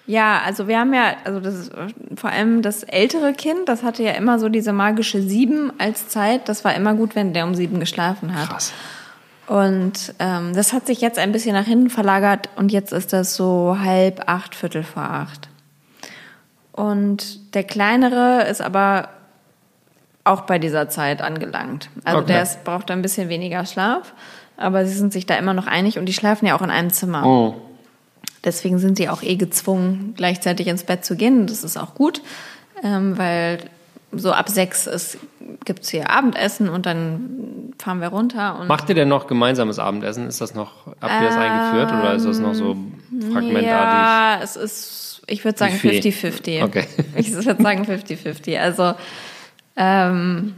Ja, also wir haben ja, also das ist äh, vor allem das ältere Kind, das hatte ja immer so diese magische sieben als Zeit. Das war immer gut, wenn der um sieben geschlafen hat. Krass. Und ähm, das hat sich jetzt ein bisschen nach hinten verlagert und jetzt ist das so halb acht, Viertel vor acht. Und der kleinere ist aber auch bei dieser Zeit angelangt. Also Okay. der ist, braucht ein bisschen weniger Schlaf, aber sie sind sich da immer noch einig und die schlafen ja auch in einem Zimmer. Oh. Deswegen sind sie auch eh gezwungen, gleichzeitig ins Bett zu gehen. Das ist auch gut, ähm, weil so ab sechs ist, gibt's hier Abendessen und dann fahren wir runter. Und Macht ihr denn noch gemeinsames Abendessen? Ist das noch, habt ihr das eingeführt oder ist das noch so fragmentartig? Ja, es ist, ich würde sagen Buffet. 50-50. Okay. [laughs] Ich würde sagen 50-50. Also, ähm,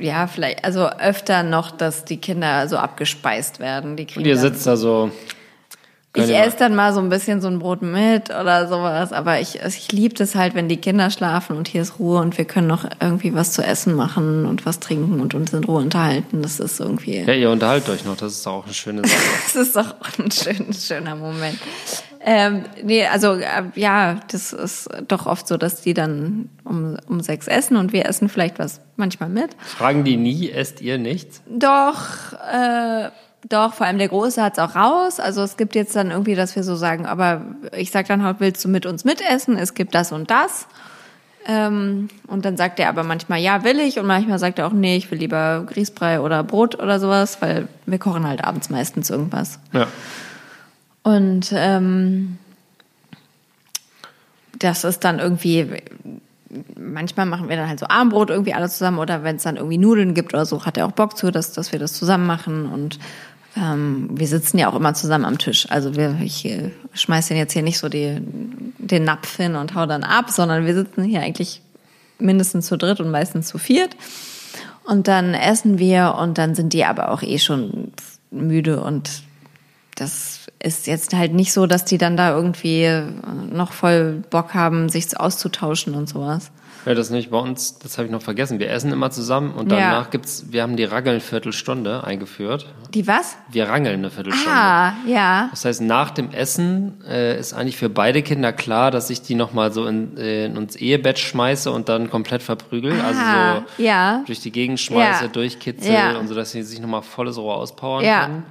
ja, vielleicht, also öfter noch, dass die Kinder so abgespeist werden. Die Und ihr sitzt da so. Ich mal- esse dann mal so ein bisschen so ein Brot mit oder sowas, aber ich, ich liebe das halt, wenn die Kinder schlafen und hier ist Ruhe und wir können noch irgendwie was zu essen machen und was trinken und uns in Ruhe unterhalten. Das ist irgendwie, Ja, ihr unterhaltet euch noch, das ist auch eine schöne Sache. [laughs] das ist doch ein, schön, schöner Moment. Ähm, nee, also äh, ja, das ist doch oft so, dass die dann um, um sechs essen und wir essen vielleicht was manchmal mit. Fragen die nie, esst ihr nichts? Doch, äh, doch, vor allem der Große hat's auch raus. Also es gibt jetzt dann irgendwie, dass wir so sagen, aber ich sag dann halt, willst du mit uns mitessen? Es gibt das und das. Ähm, und dann sagt er aber manchmal, ja, will ich. Und manchmal sagt er auch, nee, ich will lieber Grießbrei oder Brot oder sowas, weil wir kochen halt abends meistens irgendwas. Ja. Und ähm, das ist dann irgendwie, manchmal machen wir dann halt so Armbrot irgendwie alle zusammen oder wenn es dann irgendwie Nudeln gibt oder so, hat er auch Bock zu, dass, dass wir das zusammen machen und ähm, wir sitzen ja auch immer zusammen am Tisch. Also wir, ich äh, schmeiß den jetzt hier nicht so die, den Napf hin und hau dann ab, sondern wir sitzen hier eigentlich mindestens zu dritt und meistens zu viert. Und dann essen wir und dann sind die aber auch eh schon müde und das ist jetzt halt nicht so, dass die dann da irgendwie noch voll Bock haben, sich auszutauschen und sowas. Ja, das nicht bei uns, das habe ich noch vergessen. Wir essen immer zusammen und Ja. danach gibt's, wir haben die Rangeln-Viertelstunde eingeführt. Die was? Wir rangeln eine Viertelstunde. Ah, ja. Das heißt, nach dem Essen äh, ist eigentlich für beide Kinder klar, dass ich die nochmal so in, äh, in uns Ehebett schmeiße und dann komplett verprügel. Ah, also so ja. durch die Gegend schmeiße, Ja. durchkitzel Ja. und so, dass sie sich nochmal volles Rohr auspowern Ja. können.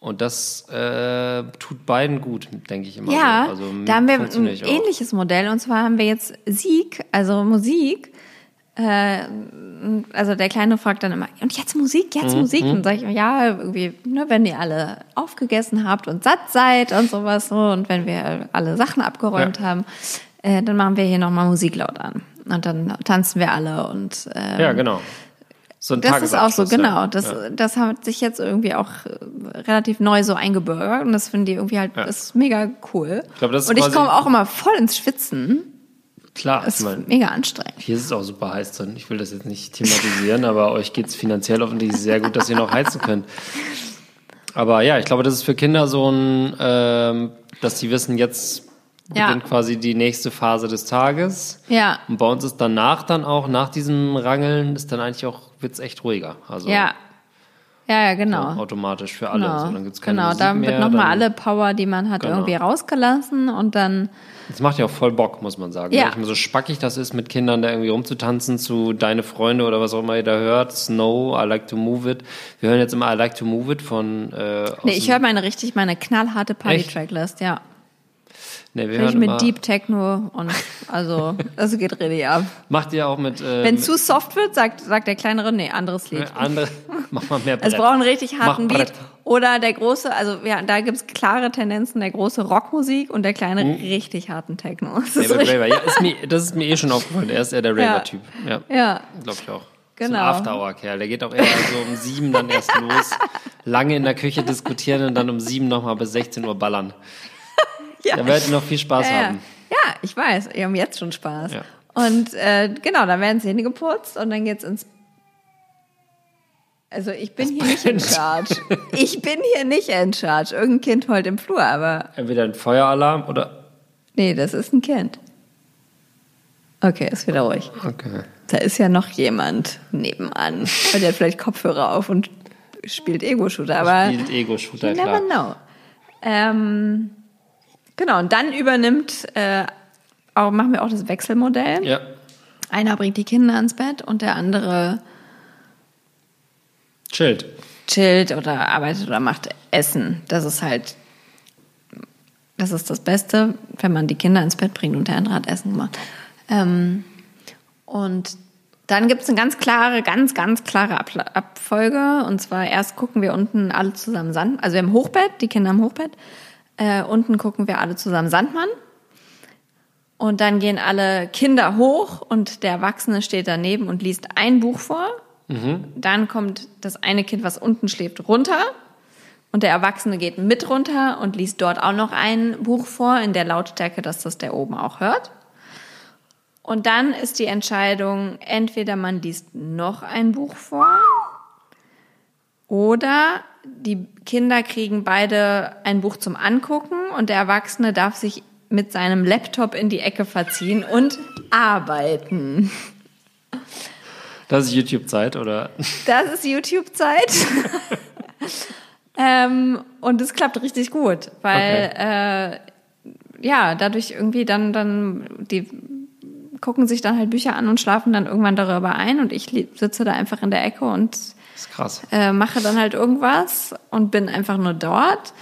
Und das äh, tut beiden gut, denke ich immer. Ja, so. Also, da haben wir ein auch. ähnliches Modell und zwar haben wir jetzt Sieg, also Musik. Äh, also der Kleine fragt dann immer, und jetzt Musik, jetzt Mhm, Musik? Und sage ich, ja, irgendwie, ne, wenn ihr alle aufgegessen habt und satt seid und sowas so und wenn wir alle Sachen abgeräumt Ja. haben, äh, dann machen wir hier nochmal Musik laut an. Und dann tanzen wir alle und äh, Ja, genau. So ein das ist auch so, genau. Das, Ja. das hat sich jetzt irgendwie auch äh, relativ neu so eingebürgert und das finde ich irgendwie halt, Ja. ist mega cool. glaub, das ist und ich komme auch immer voll ins Schwitzen. Klar, Das ich ist meine, mega anstrengend. hier ist es auch super heiß drin. Ich will das jetzt nicht thematisieren, aber euch geht's finanziell offensichtlich sehr gut, dass ihr noch heizen könnt. Aber ja, ich glaube, das ist für Kinder so ein, ähm, dass die wissen, jetzt Ja. beginnt quasi die nächste Phase des Tages. Ja. Und bei uns ist danach dann auch, nach diesem Rangeln, ist dann eigentlich auch, wird's echt ruhiger. Also Ja. Ja, ja, genau. automatisch für alle. Genau, So, dann gibt's keine genau. Musik da mehr, wird nochmal dann- alle Power, die man hat, Genau. irgendwie rausgelassen und dann, Das macht ja auch voll Bock, muss man sagen. Ja. Ich meine, so spackig das ist, mit Kindern da irgendwie rumzutanzen zu Deine Freunde oder was auch immer ihr da hört. Snow, I like to move it. Wir hören jetzt immer I like to move it von. Äh, nee, ich höre meine richtig, meine knallharte Party-Tracklist, ja. Nee, wir hören mit Deep Techno und also, das [laughs] geht richtig ab. Macht ihr auch mit. Äh, Wenn zu soft wird, sagt, sagt der Kleinere, nee, anderes Lied. andere. Mach mal mehr [laughs] Brett. Es braucht einen richtig harten Mach Beat. Brett. Oder der große, also ja, da gibt's klare Tendenzen, der große Rockmusik und der kleine richtig harten Techno. [laughs] Das ist Raver. Ja, ist mir, das ist mir eh schon aufgefallen. Er ist eher der Raver-Typ. Ja, ja, glaube ich auch. Genau. So ein After-Hour-Kerl. Der geht auch eher so um sieben dann erst los. Lange in der Küche diskutieren und dann um sieben nochmal bis 16 Uhr ballern. [laughs] Ja. Da werdet ihr noch viel Spaß Ja, haben. ja, ich weiß. Wir haben jetzt schon Spaß. Ja. Und äh, genau, dann werden Zähne geputzt und dann geht's ins. Also ich bin hier nicht in brennt. Charge. Ich bin hier nicht in Charge. Irgendein Kind heult im Flur, aber Entweder ein Feueralarm oder. nee, das ist ein Kind. Okay, ist wieder ruhig. Okay. Da ist ja noch jemand nebenan. Der hat vielleicht Kopfhörer auf und spielt Ego-Shooter, aber Spielt Ego-Shooter, you never klar. know. Ähm, genau, und dann übernimmt, äh, auch, machen wir auch das Wechselmodell. Ja. Einer bringt die Kinder ans Bett und der andere Chillt. chillt oder arbeitet oder macht Essen. Das ist halt, das ist das Beste, wenn man die Kinder ins Bett bringt und der andere hat Essen gemacht. Ähm, und dann gibt es eine ganz klare, ganz, ganz klare Abfolge. Und zwar erst gucken wir unten alle zusammen Sand, also wir haben Hochbett, die Kinder haben Hochbett. Äh, unten gucken wir alle zusammen Sandmann. Und dann gehen alle Kinder hoch und der Erwachsene steht daneben und liest ein Buch vor. Dann kommt das eine Kind, was unten schläft, runter. Und der Erwachsene geht mit runter und liest dort auch noch ein Buch vor, in der Lautstärke, dass das der oben auch hört. Und dann ist die Entscheidung, entweder man liest noch ein Buch vor oder die Kinder kriegen beide ein Buch zum Angucken und der Erwachsene darf sich mit seinem Laptop in die Ecke verziehen und arbeiten. Das ist YouTube-Zeit, oder? Das ist YouTube-Zeit. ähm, und es klappt richtig gut, weil äh, ja, dadurch irgendwie dann, dann, die gucken sich dann halt Bücher an und schlafen dann irgendwann darüber ein und ich sitze da einfach in der Ecke und ist krass. äh, mache dann halt irgendwas und bin einfach nur dort.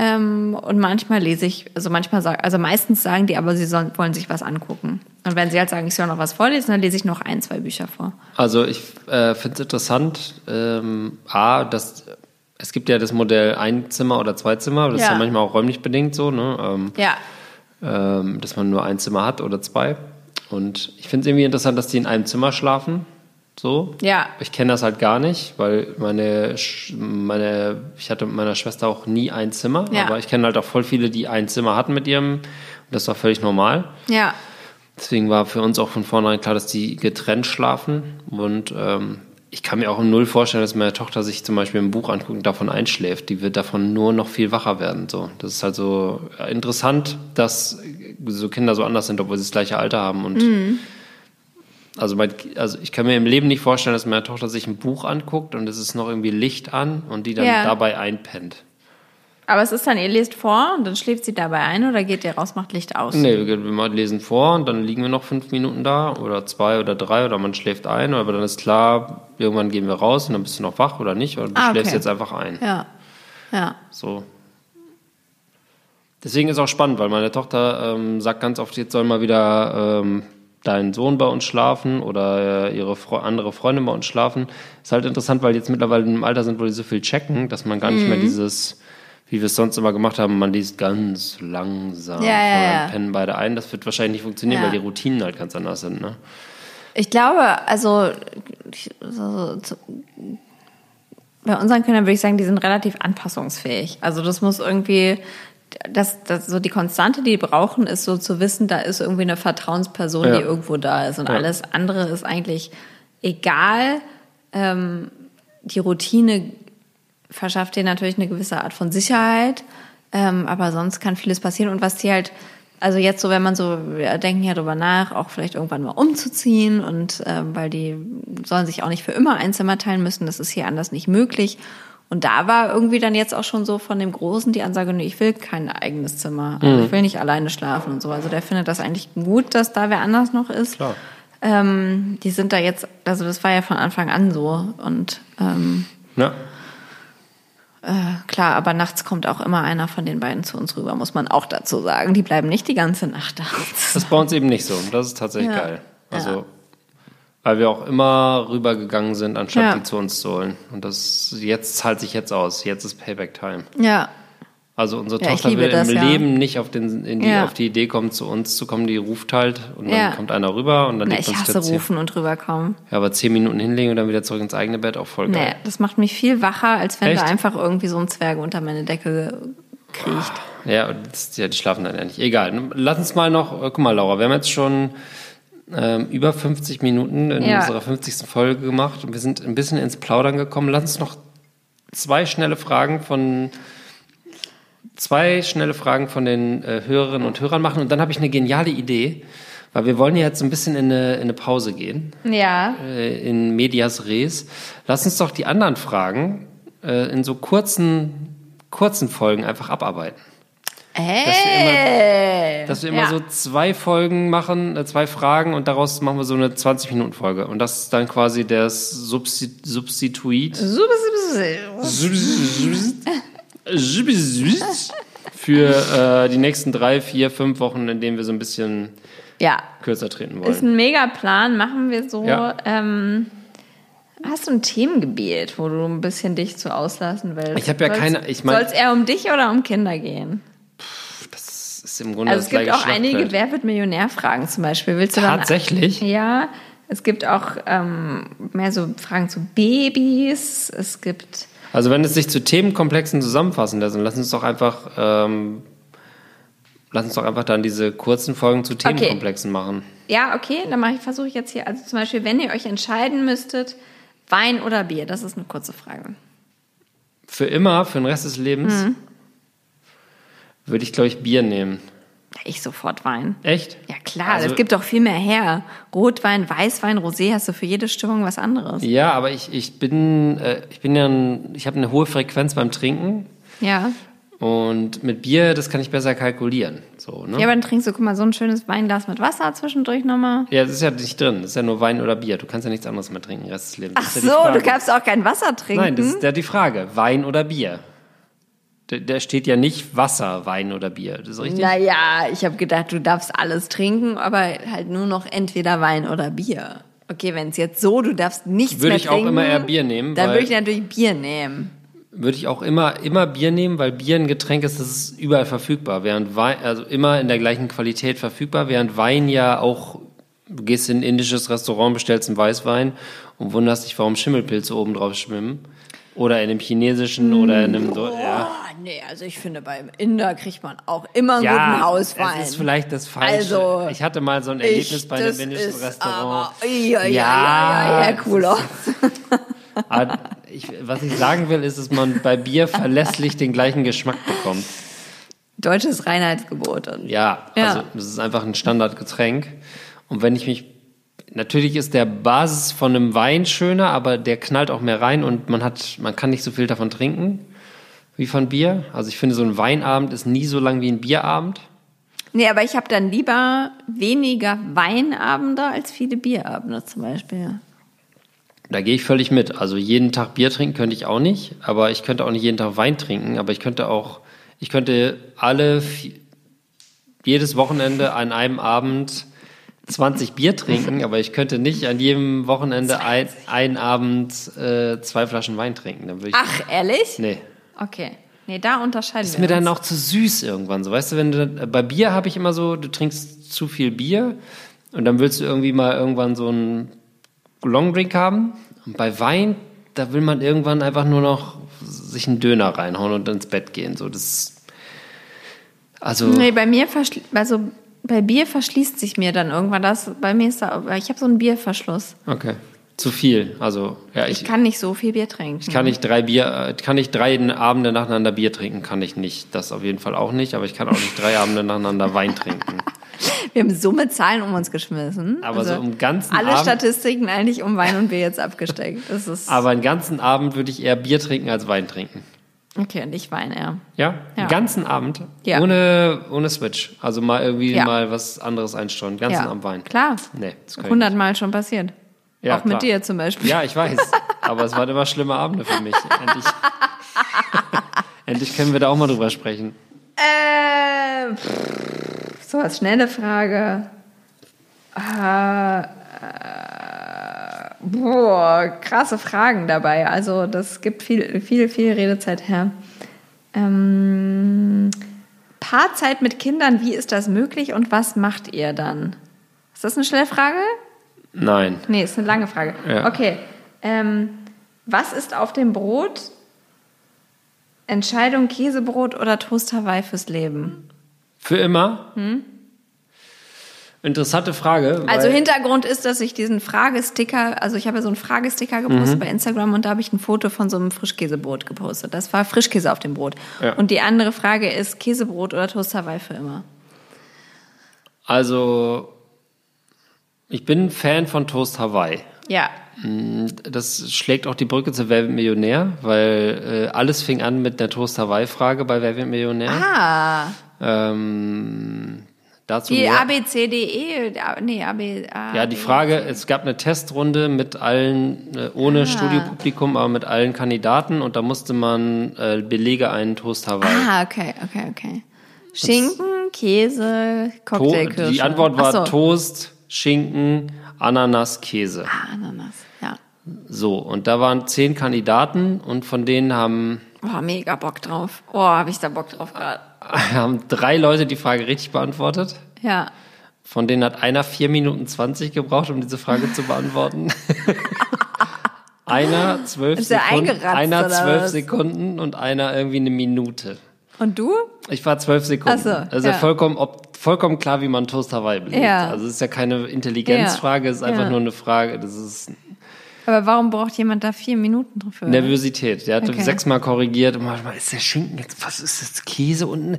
Ähm, und manchmal lese ich, also manchmal sagen, also meistens sagen die, aber sie sollen, wollen sich was angucken. Und wenn sie halt sagen, ich soll noch was vorlesen, dann lese ich noch ein, zwei Bücher vor. Also ich äh, finde es interessant, ähm, A, dass es gibt ja das Modell ein Zimmer oder zwei Zimmer, das ist Ja. ja manchmal auch räumlich bedingt so, ne? Ähm, Ja, ähm, dass man nur ein Zimmer hat oder zwei. Und ich finde es irgendwie interessant, dass die in einem Zimmer schlafen. So. Ja. Ich kenne das halt gar nicht, weil meine, meine, ich hatte mit meiner Schwester auch nie ein Zimmer, Ja. aber ich kenne halt auch voll viele, die ein Zimmer hatten mit ihrem, und das war völlig normal. ja. Deswegen war für uns auch von vornherein klar, dass die getrennt schlafen. Und ähm, ich kann mir auch null vorstellen, dass meine Tochter sich zum Beispiel ein Buch anguckt und davon einschläft. Die wird davon nur noch viel wacher werden. So, das ist halt so äh, interessant, dass so Kinder so anders sind, obwohl sie das gleiche Alter haben. Und also, mein, also ich kann mir im Leben nicht vorstellen, dass meine Tochter sich ein Buch anguckt und es ist noch irgendwie Licht an und die dann Ja. dabei einpennt. Aber es ist dann, ihr lest vor und dann schläft sie dabei ein oder geht ihr raus, macht Licht aus? Nee, wir lesen vor und dann liegen wir noch fünf Minuten da oder zwei oder drei oder man schläft ein, aber dann ist klar, irgendwann gehen wir raus und dann bist du noch wach oder nicht oder du Ah, schläfst okay. jetzt einfach ein. Ja. Ja. So. Deswegen ist auch spannend, weil meine Tochter ähm, sagt ganz oft, jetzt soll mal wieder ähm, dein Sohn bei uns schlafen oder äh, ihre Fre andere Freundin bei uns schlafen. Ist halt interessant, weil die jetzt mittlerweile in einem Alter sind, wo die so viel checken, dass man gar nicht Mhm. mehr dieses, wie wir es sonst immer gemacht haben, man liest ganz langsam Ja, ja, ja. pennen beide ein. Das wird wahrscheinlich nicht funktionieren, Ja. weil die Routinen halt ganz anders sind. Ne? Ich glaube, also ich- so, so, bei unseren Kindern würde ich sagen, die sind relativ anpassungsfähig. Also das muss irgendwie, das, das so die Konstante, die die brauchen, ist so zu wissen, da ist irgendwie eine Vertrauensperson, Ja. die irgendwo da ist und Ja. alles andere ist eigentlich egal. Ähm, die Routine verschafft dir natürlich eine gewisse Art von Sicherheit, ähm, aber sonst kann vieles passieren. Und was die halt, also jetzt so, wenn man so, wir denken ja drüber nach, auch vielleicht irgendwann mal umzuziehen und ähm, weil die sollen sich auch nicht für immer ein Zimmer teilen müssen, das ist hier anders nicht möglich. Und da war irgendwie dann jetzt auch schon so von dem Großen die Ansage, nee, ich will kein eigenes Zimmer, also ich will nicht alleine schlafen und so. Also der findet das eigentlich gut, dass da wer anders noch ist. Klar. Ähm, die sind da jetzt, also das war ja von Anfang an so und ähm, Ja. Klar, aber nachts kommt auch immer einer von den beiden zu uns rüber, muss man auch dazu sagen. Die bleiben nicht die ganze Nacht da. Das ist bei uns eben nicht so. Und das ist tatsächlich Ja. geil. Also, Ja. Weil wir auch immer rübergegangen sind, anstatt Ja. die zu uns zu holen. Und das jetzt zahlt sich jetzt aus. Jetzt ist Payback Time. Ja, Also unsere Ja, Tochter will das, im ja. Leben nicht auf, den, die, auf die Idee kommen, zu uns zu kommen, die ruft halt und dann kommt einer rüber und dann Na, ich sich hasse rufen und rüberkommen. ja, aber zehn Minuten hinlegen und dann wieder zurück ins eigene Bett, auch voll geil. Nee, das macht mich viel wacher, als wenn Echt? da einfach irgendwie so ein Zwerg unter meine Decke kriecht. Ja, das, ja, die schlafen dann ja nicht. Egal. Lass uns mal noch, äh, guck mal, Laura, wir haben jetzt schon ähm, über 50 Minuten in Ja. unserer 50. Folge gemacht und wir sind ein bisschen ins Plaudern gekommen. Lass uns noch zwei schnelle Fragen von zwei schnelle Fragen von den äh, Hörerinnen und Hörern machen und dann habe ich eine geniale Idee, weil wir wollen ja jetzt ein bisschen in eine, in eine Pause gehen Ja. äh, in Medias Res. Lass uns doch die anderen Fragen äh, in so kurzen, kurzen Folgen einfach abarbeiten. Hey! Dass wir immer Ja. so zwei Folgen machen, äh, zwei Fragen und daraus machen wir so eine 20-Minuten-Folge. Und das ist dann quasi das Substi Substituit für äh, die nächsten drei, vier, fünf Wochen, in denen wir so ein bisschen Ja, kürzer treten ist wollen. ein Megaplan, machen wir so. Ja. Ähm, hast du ein Themengebiet, wo du ein bisschen dich zu auslassen willst? Ich hab ja Soll's- keine- ich mein- Soll es eher um dich oder um Kinder gehen? Ist im Grunde Also es das gibt auch einige. Wer wird Millionär-Fragen zum Beispiel. Willst du dann Tatsächlich? Ja, es gibt auch ähm, mehr so Fragen zu Babys. Es gibt Also wenn es sich zu Themenkomplexen zusammenfassen lässt, dann lass uns doch einfach, ähm, lass uns doch einfach dann diese kurzen Folgen zu Themenkomplexen machen. ja okay, dann mache ich versuche ich jetzt hier also zum Beispiel, wenn ihr euch entscheiden müsstet, Wein oder Bier. Das ist eine kurze Frage. Für immer, für den Rest des Lebens, Mhm. Würde ich, glaube ich, Bier nehmen. Ich sofort Wein. Echt? Ja klar, Also- das gibt doch viel mehr her. Rotwein, Weißwein, Rosé hast du für jede Stimmung was anderes. Ja, aber ich, ich bin, äh, ich bin ja, ein, ich habe eine hohe Frequenz beim Trinken Ja. und mit Bier, das kann ich besser kalkulieren. So, ne? Ja, aber dann trinkst du, guck mal, so ein schönes Weinglas mit Wasser zwischendurch nochmal. Ja, das ist ja nicht drin. Das ist ja nur Wein oder Bier. Du kannst ja nichts anderes mehr trinken, den Rest des Lebens. Ach ja so, du kannst auch kein Wasser trinken. Nein, das ist ja die Frage. Wein oder Bier? Da, steht ja nicht Wasser, Wein oder Bier. Das ist richtig? Naja, ich habe gedacht, du darfst alles trinken, aber halt nur noch entweder Wein oder Bier. Okay, wenn es jetzt so, du darfst nichts Würde mehr ich auch trinken. immer eher Bier nehmen, Dann würde ich natürlich Bier nehmen. Würde ich auch immer, immer Bier nehmen, weil Bier ein Getränk ist, das ist überall verfügbar. Während Wein, also immer in der gleichen Qualität verfügbar, während Wein ja auch, du gehst in ein indisches Restaurant, bestellst einen Weißwein und wunderst dich, warum Schimmelpilze oben drauf schwimmen. Oder in einem chinesischen oder in einem, so, ja. Nee, also ich finde, beim Inder kriegt man auch immer einen Ja, guten Hauswein. das ist vielleicht das Falsche. Also, ich hatte mal so ein Erlebnis bei einem indischen Restaurant. Aber, ja, ja, ja, ja, ja, cooler. Aber ich, was ich sagen will, ist, dass man bei Bier verlässlich den gleichen Geschmack bekommt. Deutsches Reinheitsgebot. Und Ja, Ja. also das ist einfach ein Standardgetränk. Und wenn ich mich, natürlich ist der Basis von einem Wein schöner, aber der knallt auch mehr rein und man hat, man kann nicht so viel davon trinken wie von Bier. Also ich finde, so ein Weinabend ist nie so lang wie ein Bierabend. Nee, aber ich habe dann lieber weniger Weinabende als viele Bierabende zum Beispiel. Da gehe ich völlig mit. Also jeden Tag Bier trinken könnte ich auch nicht, aber ich könnte auch nicht jeden Tag Wein trinken, aber ich könnte auch, ich könnte alle, jedes Wochenende an einem Abend 20 Bier trinken, [laughs] aber ich könnte nicht an jedem Wochenende ein, einen Abend äh, zwei Flaschen Wein trinken. Ach, ehrlich? nee. Okay. Nee, da unterscheiden Ist wir mir dann uns. auch zu süß irgendwann so. Weißt du, wenn du, bei Bier habe ich immer so, du trinkst zu viel Bier und dann willst du irgendwie mal irgendwann so einen Longdrink haben. Und bei Wein, da will man irgendwann einfach nur noch sich einen Döner reinhauen und ins Bett gehen. So, das, also, Nee, bei mir also bei Bier verschließt sich mir dann irgendwann das. Bei mir ist da, ich habe so einen Bierverschluss. okay. Zu viel. Also, ja, ich, Ich kann nicht so viel Bier trinken. ich kann nicht drei Bier, äh, kann nicht drei Abende nacheinander Bier trinken, kann ich nicht. Das auf jeden Fall auch nicht, aber ich kann auch nicht drei Abende nacheinander [laughs] Wein trinken. [laughs] Wir haben Summe Zahlen um uns geschmissen. Aber so im ganzen Alle Abend- Statistiken eigentlich um Wein und Bier jetzt abgesteckt. Das [laughs] ist Aber einen ganzen Abend würde ich eher Bier trinken als Wein trinken. okay und ich Wein eher. Ja? Ja. Den ganzen Abend? Ja. Ohne, ohne Switch. Also mal irgendwie Ja. mal was anderes einstreuen. Den ganzen Abend Wein. klar. Nee, das kann ich Hundertmal schon passiert. Ja, Auch mit klar. dir zum Beispiel. Ja, ich weiß. Aber es waren immer schlimme Abende für mich. Endlich, [laughs] endlich können wir da auch mal drüber sprechen. Äh, pff, so als schnelle Frage. Äh, äh, boah, krasse Fragen dabei. Also das gibt viel, viel, viel Redezeit her. Ähm, Paarzeit mit Kindern, wie ist das möglich und was macht ihr dann? Ist das eine schnelle Frage? Nein. Nee, ist eine lange Frage. Ja. Okay. Ähm, was ist auf dem Brot? Entscheidung Käsebrot oder Toast Hawaii fürs Leben? Für immer? Interessante Frage. Also Hintergrund ist, dass ich diesen Fragesticker, also ich habe ja so einen Fragesticker gepostet Mhm. bei Instagram und da habe ich ein Foto von so einem Frischkäsebrot gepostet. Das war Frischkäse auf dem Brot. Ja. Und die andere Frage ist Käsebrot oder Toast Hawaii für immer? Also, ich bin Fan von Toast Hawaii. Ja. Das schlägt auch die Brücke zu Wer wird Millionär, weil äh, alles fing an mit der Toast Hawaii-Frage bei Wer wird Millionär. Ah, Ähm, dazu die. ABCDE, nee, AB, Ja, die Frage, es gab eine Testrunde mit allen, äh, ohne Studiopublikum, aber mit allen Kandidaten und da musste man äh, Belege einen Toast Hawaii. Ah, okay, okay, okay. Schinken, Käse, Cocktailkirsche. die Antwort war so. Toast, Schinken, Ananas, Käse. Ah, Ananas, ja. So, und da waren zehn Kandidaten und von denen haben, Oh, mega Bock drauf. Oh, habe ich da Bock drauf gerade. [laughs] haben drei Leute die Frage richtig beantwortet. Ja. Von denen hat einer vier Minuten 20 gebraucht, um diese Frage zu beantworten. [laughs] einer zwölf Sekunden, einer zwölf? Sekunden und einer irgendwie eine Minute. Und du? Ich war zwölf Sekunden. Ach so, also ja. vollkommen, ob, vollkommen klar, wie man Toast Hawaii belegt. Ja. Also es ist ja keine Intelligenzfrage, es ist einfach Ja. nur eine Frage. Das ist Aber warum braucht jemand da vier Minuten dafür? Nervosität. Der hatte Okay. sechsmal korrigiert und manchmal ist der Schinken jetzt, was ist das, Käse unten?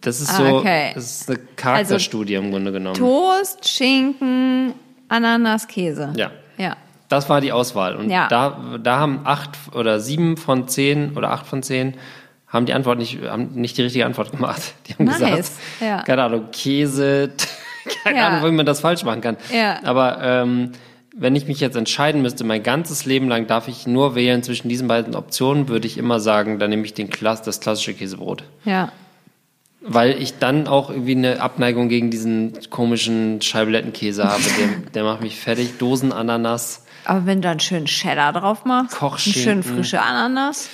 Das ist Ah, so, okay. das ist eine Charakterstudie im Grunde genommen. Toast, Schinken, Ananas, Käse. Ja. Ja. Das war die Auswahl. Und Ja. da, da haben acht oder sieben von zehn oder acht von zehn haben die Antwort nicht, haben nicht die richtige Antwort gemacht. Die haben Nice. gesagt, Ja. keine Ahnung, Käse, [laughs] keine Ja. Ahnung, wie man das falsch machen kann. Ja. Aber ähm, wenn ich mich jetzt entscheiden müsste, mein ganzes Leben lang darf ich nur wählen zwischen diesen beiden Optionen, würde ich immer sagen, dann nehme ich den Klass, das klassische Käsebrot. Ja. Weil ich dann auch irgendwie eine Abneigung gegen diesen komischen Scheiblettenkäse habe. Der, der macht mich fertig. Dosenananas. Aber wenn du dann schön Cheddar drauf machst, Kochschinken. einen schön frische Ananas,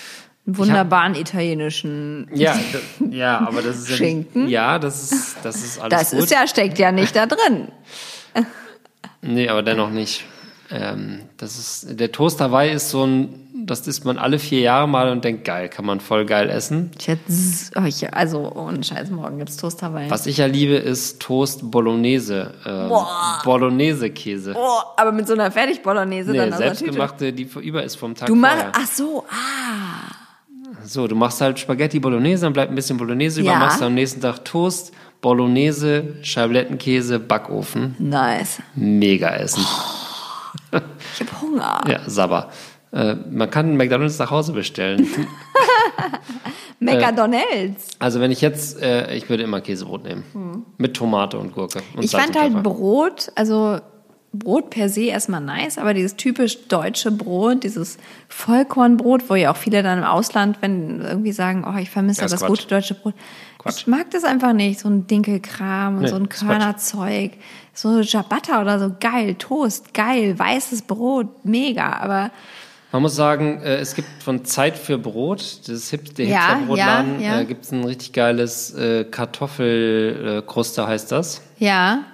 wunderbaren italienischen. Ja, ja, aber das ist ja Schinken? Ja, das ist das ist alles Das gut. ist ja, steckt ja nicht da drin. [laughs] nee, aber dennoch nicht. Ähm, das ist der Toast Hawaii ist so ein, das isst man alle vier Jahre mal und denkt geil, kann man voll geil essen. Ich hätte, oh, also ohne Scheiß, morgen gibt's Toast Hawaii. Was ich ja liebe, ist Toast Bolognese, ähm, Boah. Bolognese Käse. Oh, aber mit so einer Fertig-Bolognese Nee, dann Tüte. selbstgemachte, die über ist vom Tag Du machst, ach so, ah. So, du machst halt Spaghetti Bolognese, dann bleibt ein bisschen Bolognese über, Ja. machst am nächsten Tag Toast, Bolognese, Scheiblettenkäse, Backofen. Nice. Mega Essen. Ich hab Hunger. [laughs] Ja, Sabber. Äh, man kann McDonalds nach Hause bestellen. [laughs] McDonalds. Also wenn ich jetzt, äh, ich würde immer Käsebrot nehmen. Mit Tomate und Gurke. Und Hm. Ich fand halt. Brot, also Brot per se erstmal nice, aber dieses typisch deutsche Brot, dieses Vollkornbrot, wo ja auch viele dann im Ausland, wenn irgendwie sagen, oh, ich vermisse Ja, das Quatsch. gute deutsche Brot. Quatsch. Ich mag das einfach nicht, so ein Dinkelkram und Nee, so ein. Körnerzeug. So Ciabatta oder so, geil, Toast, geil, weißes Brot, mega, aber Man muss sagen, äh, es gibt von Zeit für Brot, das Hip, der Ja, Hipsterbrotladen, ja, ja. äh, gibt es ein richtig geiles äh, Kartoffelkruste, heißt das. ja,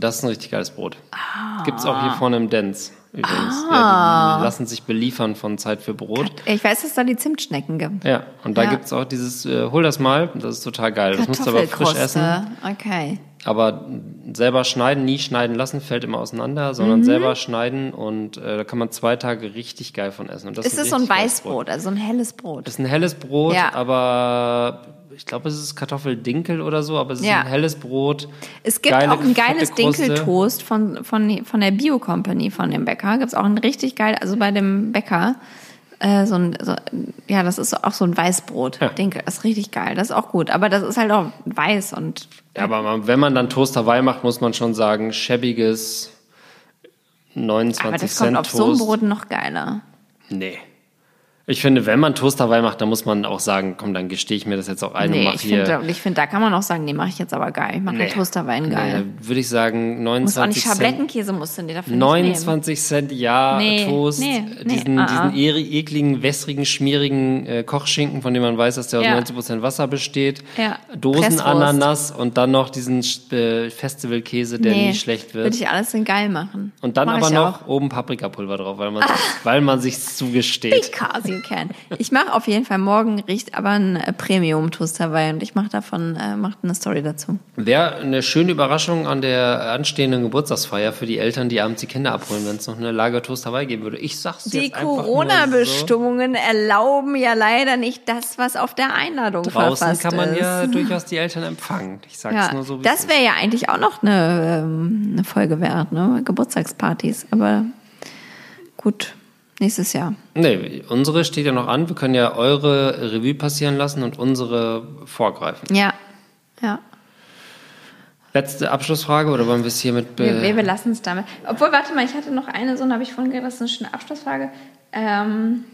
Das ist ein richtig geiles Brot. Ah. Gibt's auch hier vorne im Dance übrigens. Ja, die lassen sich beliefern von Zeit für Brot. ich weiß, dass da die Zimtschnecken gibt. Ja, und da Ja. gibt's auch dieses, äh, hol das mal, das ist total geil. Das musst du aber frisch essen. Okay. Aber selber schneiden, nie schneiden lassen, fällt immer auseinander, Mhm. sondern selber schneiden und äh, da kann man zwei Tage richtig geil von essen. Und das Ist es so ein Weißbrot, also ein helles Brot? Das ist ein helles Brot, Ja. aber ich glaube, es ist Kartoffeldinkel oder so, aber es ist Ja. ein helles Brot. Es gibt Geile, auch ein geiles. Dinkeltoast von, von, von der Bio-Company, von dem Bäcker. Gibt es auch ein richtig geil, also bei dem Bäcker, äh, so ein, so, ja, das ist auch so ein Weißbrot. Ja. Das ist richtig geil, das ist auch gut. Aber das ist halt auch weiß und Ja, aber man, wenn man dann Toast Hawaii macht, muss man schon sagen, schäbiges 29 aber das Cent kommt auf so einem Toast. Brot noch geiler. Nee. Ich finde, wenn man Toast dabei macht, dann muss man auch sagen, komm, dann gestehe ich mir das jetzt auch ein und Nee, mach ich hier. finde, ich finde, da kann man auch sagen, nee, mache ich jetzt aber geil. Ich mache Nee. den Toasterwein Nee, geil. da würde ich sagen, Muss auch nicht 29 Cent. Schablettenkäse musst du dir dafür nicht 29 Cent, ja, Nee, Toast, nee, nee, diesen, ah, diesen ah. ekligen, wässrigen, schmierigen äh, Kochschinken, von dem man weiß, dass der aus Ja. 90% Wasser besteht, Ja, Dosenananas und dann noch diesen äh, Festivalkäse, der nie schlecht Würde wird. ich alles in geil machen. Und dann Mach aber noch Auch. oben Paprikapulver drauf, weil man, weil man sich zugesteht. Because you can. Ich mache auf jeden Fall morgen riecht aber ein äh, Premium Toasterwein und ich mache davon äh, macht eine Story dazu. Wäre eine schöne Überraschung an der anstehenden Geburtstagsfeier für die Eltern, die abends die Kinder abholen, wenn es noch eine Lagertoast dabei geben würde. Ich sag's Die jetzt einfach nur so. Corona-Bestimmungen erlauben ja leider nicht das, was auf der Einladung Draußen verfasst kann man ist. ja durchaus die Eltern empfangen. Ich sag's Ja, nur so, wie das wäre ja eigentlich auch noch eine, ähm, eine Folge wert, ne? Geburtstagspartys. Aber gut, nächstes Jahr. Nee, unsere steht ja noch an. Wir können ja eure Revue passieren lassen und unsere vorgreifen. Ja, ja. Letzte Abschlussfrage oder wollen wir es hier mit... Wir, wir, wir lassen es damit. Obwohl, warte mal, ich hatte noch eine, so habe ich vorhin gedacht, das ist eine schöne Abschlussfrage. Ähm,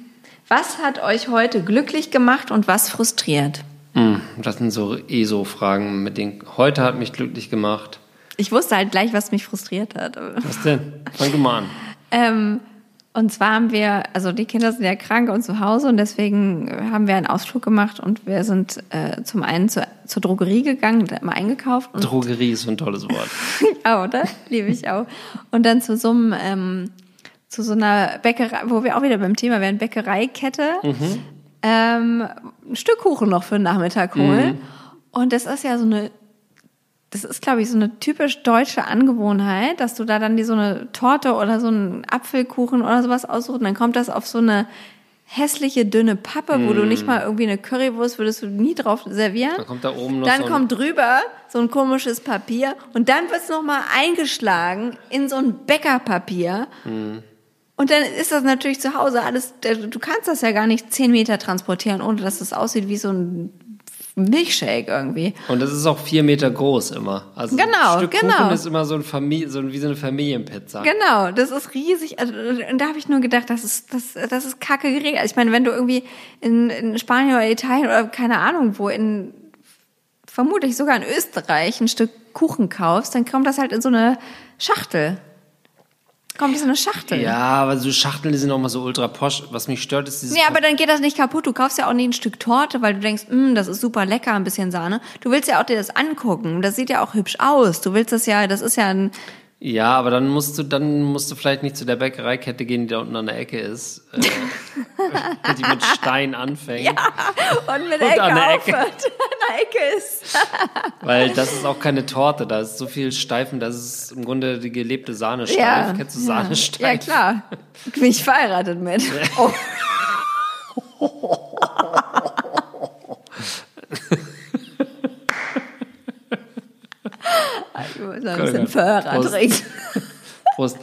was hat euch heute glücklich gemacht und was frustriert? Hm, das sind so ESO-Fragen, mit denen heute hat mich glücklich gemacht. Ich wusste halt gleich, was mich frustriert hat. Was denn? Fang du mal an. Ähm, und zwar haben wir, also die Kinder sind ja krank und zu Hause und deswegen haben wir einen Ausflug gemacht und wir sind äh, zum einen zur, zur Drogerie gegangen, da immer eingekauft Drogerie ist ein tolles Wort. [laughs] ja, oder? Liebe ich auch. Und dann zu so einem, ähm, zu so einer Bäckerei, wo wir auch wieder beim Thema wären, Bäckereikette, ähm, ein Stück Kuchen noch für den Nachmittag holen. Und das ist ja so eine, das ist, glaube ich, so eine typisch deutsche Angewohnheit, dass du da dann die so eine Torte oder so einen Apfelkuchen oder sowas aussuchst und dann kommt das auf so eine hässliche, dünne Pappe, wo du nicht mal irgendwie eine Currywurst würdest du nie drauf servieren. Dann kommt da oben noch Dann so kommt drüber so ein komisches Papier und dann wird's noch mal eingeschlagen in so ein Bäckerpapier. Und dann ist das natürlich zu Hause alles, du kannst das ja gar nicht zehn Meter transportieren, ohne dass es aussieht wie so ein Milchshake irgendwie. Und das ist auch vier Meter groß immer. Also Genau, ein Stück genau. Kuchen ist immer so, ein Familie, so ein- wie so eine Familienpizza. Genau, das ist riesig. Also, Und da habe ich nur gedacht, das ist, das, das ist kacke geregelt. Also Ich meine, wenn du irgendwie in, in Spanien oder Italien oder keine Ahnung wo, in vermutlich sogar in Österreich ein Stück Kuchen kaufst, dann kommt das halt in so eine Schachtel. Kommt das in eine Schachtel. Ja, aber so Schachteln, sind auch mal so ultra posch. Was mich stört, ist dieses... Nee, aber dann geht das nicht kaputt. Du kaufst ja auch nie ein Stück Torte, weil du denkst, "Mm, das ist super lecker, ein bisschen Sahne. Du willst ja auch dir das angucken. Das sieht ja auch hübsch aus. Du willst das ja, das ist ja ein, Ja, aber dann musst du, dann musst du vielleicht nicht zu der Bäckereikette gehen, die da unten an der Ecke ist. Äh, [laughs] die mit Stein anfängt. und mit Und Ecke an der Ecke. aufhört. an der Ecke ist. [laughs] Weil das ist auch keine Torte, da ist so viel Steifen, das ist im Grunde die gelebte Sahne steif. Ja. Kennst du Sahne steif? Ja, klar. [laughs] Bin ich verheiratet mit. Oh. Ich muss ein bisschen Prost. trinken. Prost.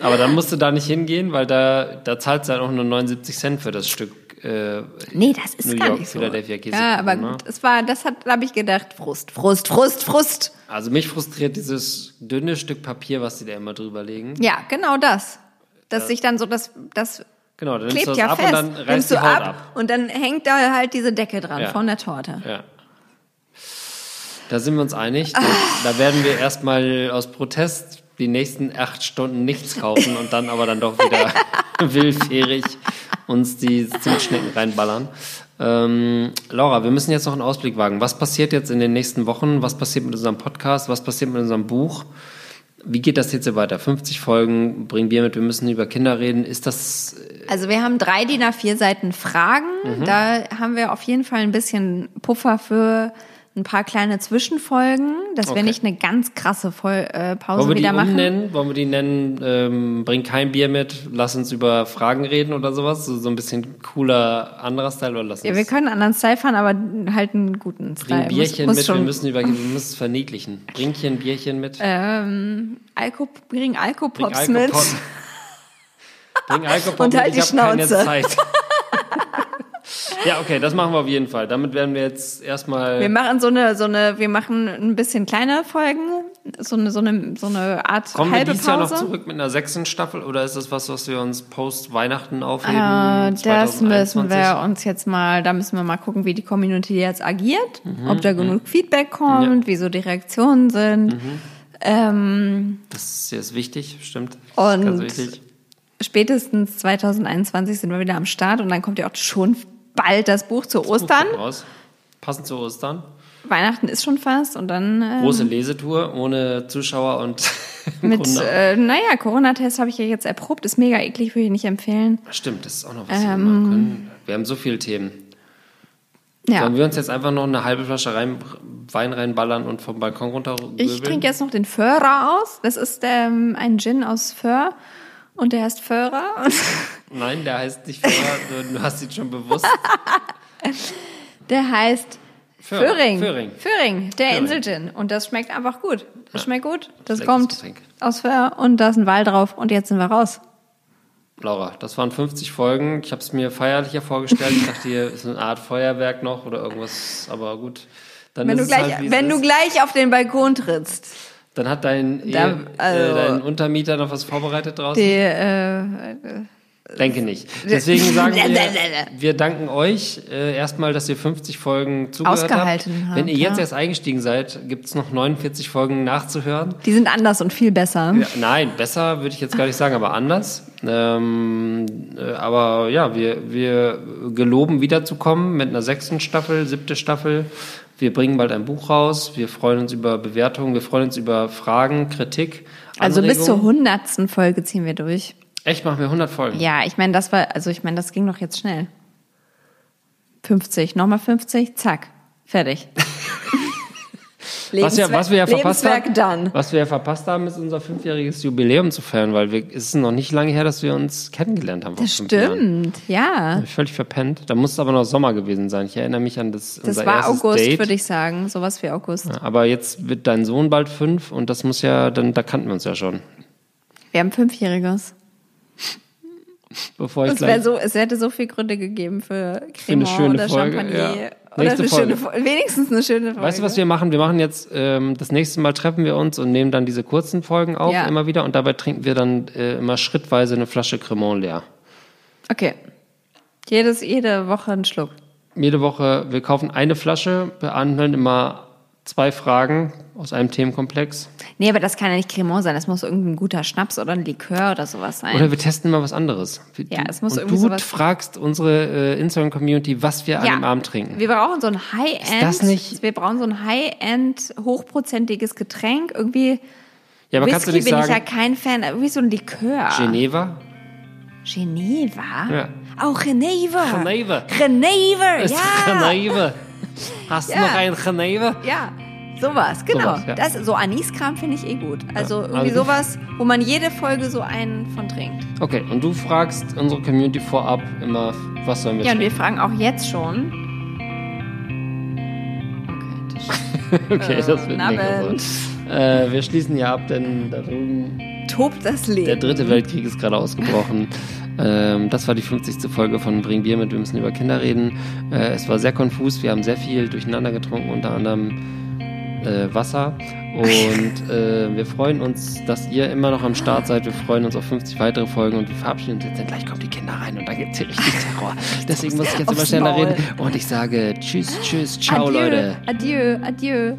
Aber dann musst du da nicht hingehen, weil da, da zahlst du halt auch nur 79 Cent für das Stück äh, Nee, das ist New gar York nicht so. Philadelphia Käse. Ja, aber ne? gut, es war, das hat, habe ich gedacht, Frust, Frust, Frust, Frust. Also mich frustriert dieses dünne Stück Papier, was die da immer drüber legen. Ja, genau das. Dass sich dann so, das, das Genau, dann nimmst klebt du das ja ab fest. und dann Nimmst reißt du die Haut ab, ab. und dann hängt da halt diese Decke dran Ja. von der Torte. Ja. Da sind wir uns einig. Da, da werden wir erstmal aus Protest die nächsten acht Stunden nichts kaufen und dann aber dann doch wieder [laughs] willfährig uns die Zimtschnecken reinballern. Ähm, Laura, wir müssen jetzt noch einen Ausblick wagen. Was passiert jetzt in den nächsten Wochen? Was passiert mit unserem Podcast? Was passiert mit unserem Buch? Wie geht das jetzt hier weiter? 50 Folgen, bringen wir mit, wir müssen über Kinder reden. Ist das Also wir haben drei DIN A4 Seiten Fragen. Mhm. Da haben wir auf jeden Fall ein bisschen Puffer für ein paar kleine Zwischenfolgen, dass Okay. wir nicht eine ganz krasse Voll äh, Pause Wollen wir die wieder machen. umnennen? Wollen wir die nennen, ähm, bring kein Bier mit, lass uns über Fragen reden oder sowas? So, so ein bisschen cooler anderer Style oder lass uns Ja, wir können einen anderen Style fahren, aber halt einen guten bring Style. Bierchen muss, muss mit, wir schon, müssen, über, wir müssen es verniedlichen. Bring hier ein Bierchen mit. ähm, Alko, bring bring Alkopops mit. Bring [laughs] Alkopop Und mit, halt die ich habe keine Schnauze. Zeit. [laughs] ja, okay, das machen wir auf jeden Fall. Damit werden wir jetzt erstmal... Wir machen so eine, so eine, wir machen ein bisschen kleine Folgen, So eine, so eine, so eine Art Kommen wir halbe dieses Jahr noch Pause. zurück mit einer sechsten Staffel oder ist das was, was wir uns post Weihnachten aufheben? Äh, das müssen 2021? wir uns jetzt mal, da müssen wir mal gucken, wie die Community jetzt agiert, Mhm, ob da genug Feedback kommt, wie so die Reaktionen sind. Mhm. Ähm, Das ist wichtig, stimmt. Und- Ganz wichtig. spätestens 2021 sind wir wieder am Start und dann kommt ja auch schon bald das Buch zu Ostern. Buch raus. Passend zu Ostern. Weihnachten ist schon fast und dann ähm, Große Lesetour ohne Zuschauer und [laughs] mit, äh, naja, Corona-Test habe ich ja jetzt erprobt, ist mega eklig, würde ich nicht empfehlen. Stimmt, das ist auch noch was wir machen können. Wir haben so viele Themen. Ähm, Ja. Sollen wir uns jetzt einfach noch eine halbe Flasche rein, Wein reinballern und vom Balkon runter Ich trinke jetzt noch den Föhrer aus. Das ist ähm, ein Gin aus Föhr und der heißt Föhrer. [laughs] Nein, der heißt nicht Föhrer, [laughs] du, hast ihn schon bewusst. Der heißt Föhr- Föhring. Föhring. Föhring, der Föhring. Insel-Gin. Und das schmeckt einfach gut. Das schmeckt gut. Das kommt Getränk. aus Föhr und da ist ein Wal drauf und jetzt sind wir raus. Laura, das waren 50 Folgen. Ich habe es mir feierlicher vorgestellt. Ich dachte, hier ist eine Art Feuerwerk noch oder irgendwas, aber gut. Dann Wenn, ist du es gleich, halt, wenn du gleich auf den Balkon trittst, Dann hat dein, Da- Ehe, also- äh, dein Untermieter noch was vorbereitet draußen? die, äh, Denke nicht. Deswegen sagen [laughs] wir, wir danken euch äh, erstmal, dass ihr 50 Folgen zugehört Ausgehalten habt. Wenn ihr jetzt ja. erst eingestiegen seid, gibt's noch 49 Folgen nachzuhören. die sind anders und viel besser. Ja, nein, besser würde ich jetzt gar nicht sagen, aber anders. Ähm, äh, aber ja, wir, wir geloben wiederzukommen mit einer sechsten Staffel, siebte Staffel. Wir bringen bald ein Buch raus. Wir freuen uns über Bewertungen. Wir freuen uns über Fragen, Kritik. Also bis zur hundertsten Folge ziehen wir durch. Echt, machen wir 100 Folgen. Ja, ich meine, das war, also ich meine, das ging doch jetzt schnell. 50, nochmal 50, zack, fertig. [laughs] Was, ja, was wir ja verpasst Lebenswerk haben, dann. was wir ja verpasst haben, ist unser fünfjähriges Jubiläum zu feiern, weil wir, es ist noch nicht lange her, dass wir uns kennengelernt haben. Das fünf Jahren. stimmt, ja. Völlig verpennt. Da muss es aber noch Sommer gewesen sein. Ich erinnere mich an das, Das war August, würde ich sagen. Sowas wie August. Ja, Aber jetzt wird dein Sohn bald fünf und das muss ja, dann, da kannten wir uns ja schon. Wir haben Fünfjähriges. Bevor ich Es, gleich, so, es hätte so viel Gründe gegeben für Cremant oder Folge, Champagner. ja. Nächste eine Folge. schöne. Wenigstens eine schöne Folge. weißt du, was wir machen? Wir machen jetzt, ähm, das nächste Mal treffen wir uns und nehmen dann diese kurzen Folgen auf, Ja. immer wieder. Und dabei trinken wir dann äh, immer schrittweise eine Flasche Cremant leer. Okay. Jedes, jede Woche ein Schluck. Jede Woche, wir kaufen eine Flasche, behandeln immer zwei Fragen aus einem Themenkomplex. Nee, aber das kann ja nicht Cremant sein. Das muss irgendein guter Schnaps oder ein Likör oder sowas sein. Oder wir testen mal was anderes. Wir- Ja, du- es muss und irgendwie du sowas- fragst unsere äh, Instagram-Community, was wir an dem Abend trinken. Wir brauchen so ein High-End. das nicht- Wir brauchen so ein High-End, hochprozentiges Getränk. Irgendwie. Ja, aber kannst Whisky du nicht bin ich ja sagen, kein Fan. Irgendwie so ein Likör. Geneva? Geneva? Ja. Oh, Geneva. Geneva. Geneva, ja. Geneva. Hast du Ja. noch ein Geneva? Ja, sowas, genau. Sowas, ja. das, so Aniskram finde ich eh gut. Also irgendwie also du- sowas, wo man jede Folge so einen von trinkt. Okay, und du fragst unsere Community vorab immer, was sollen wir Ja, und wir trinken? fragen auch jetzt schon. Okay, das [laughs] Okay, das wird Abend. so. Äh, wir schließen hier ab, denn da drüben tobt das Leben. Der dritte Weltkrieg ist gerade ausgebrochen. ähm, das war die 50. Folge von Bring Bier mit Wir müssen über Kinder reden. Äh, es war sehr konfus. Wir haben sehr viel durcheinander getrunken, unter anderem äh, Wasser. Und [laughs] äh, wir freuen uns, dass ihr immer noch am Start seid. Wir freuen uns auf 50 weitere Folgen und wir verabschieden uns jetzt. Denn gleich kommen die Kinder rein und dann gibt es hier richtig Terror. Deswegen muss ich jetzt immer schneller Maul. reden. Und ich sage Tschüss, Tschüss, ciao, adieu, Leute. Adieu, adieu.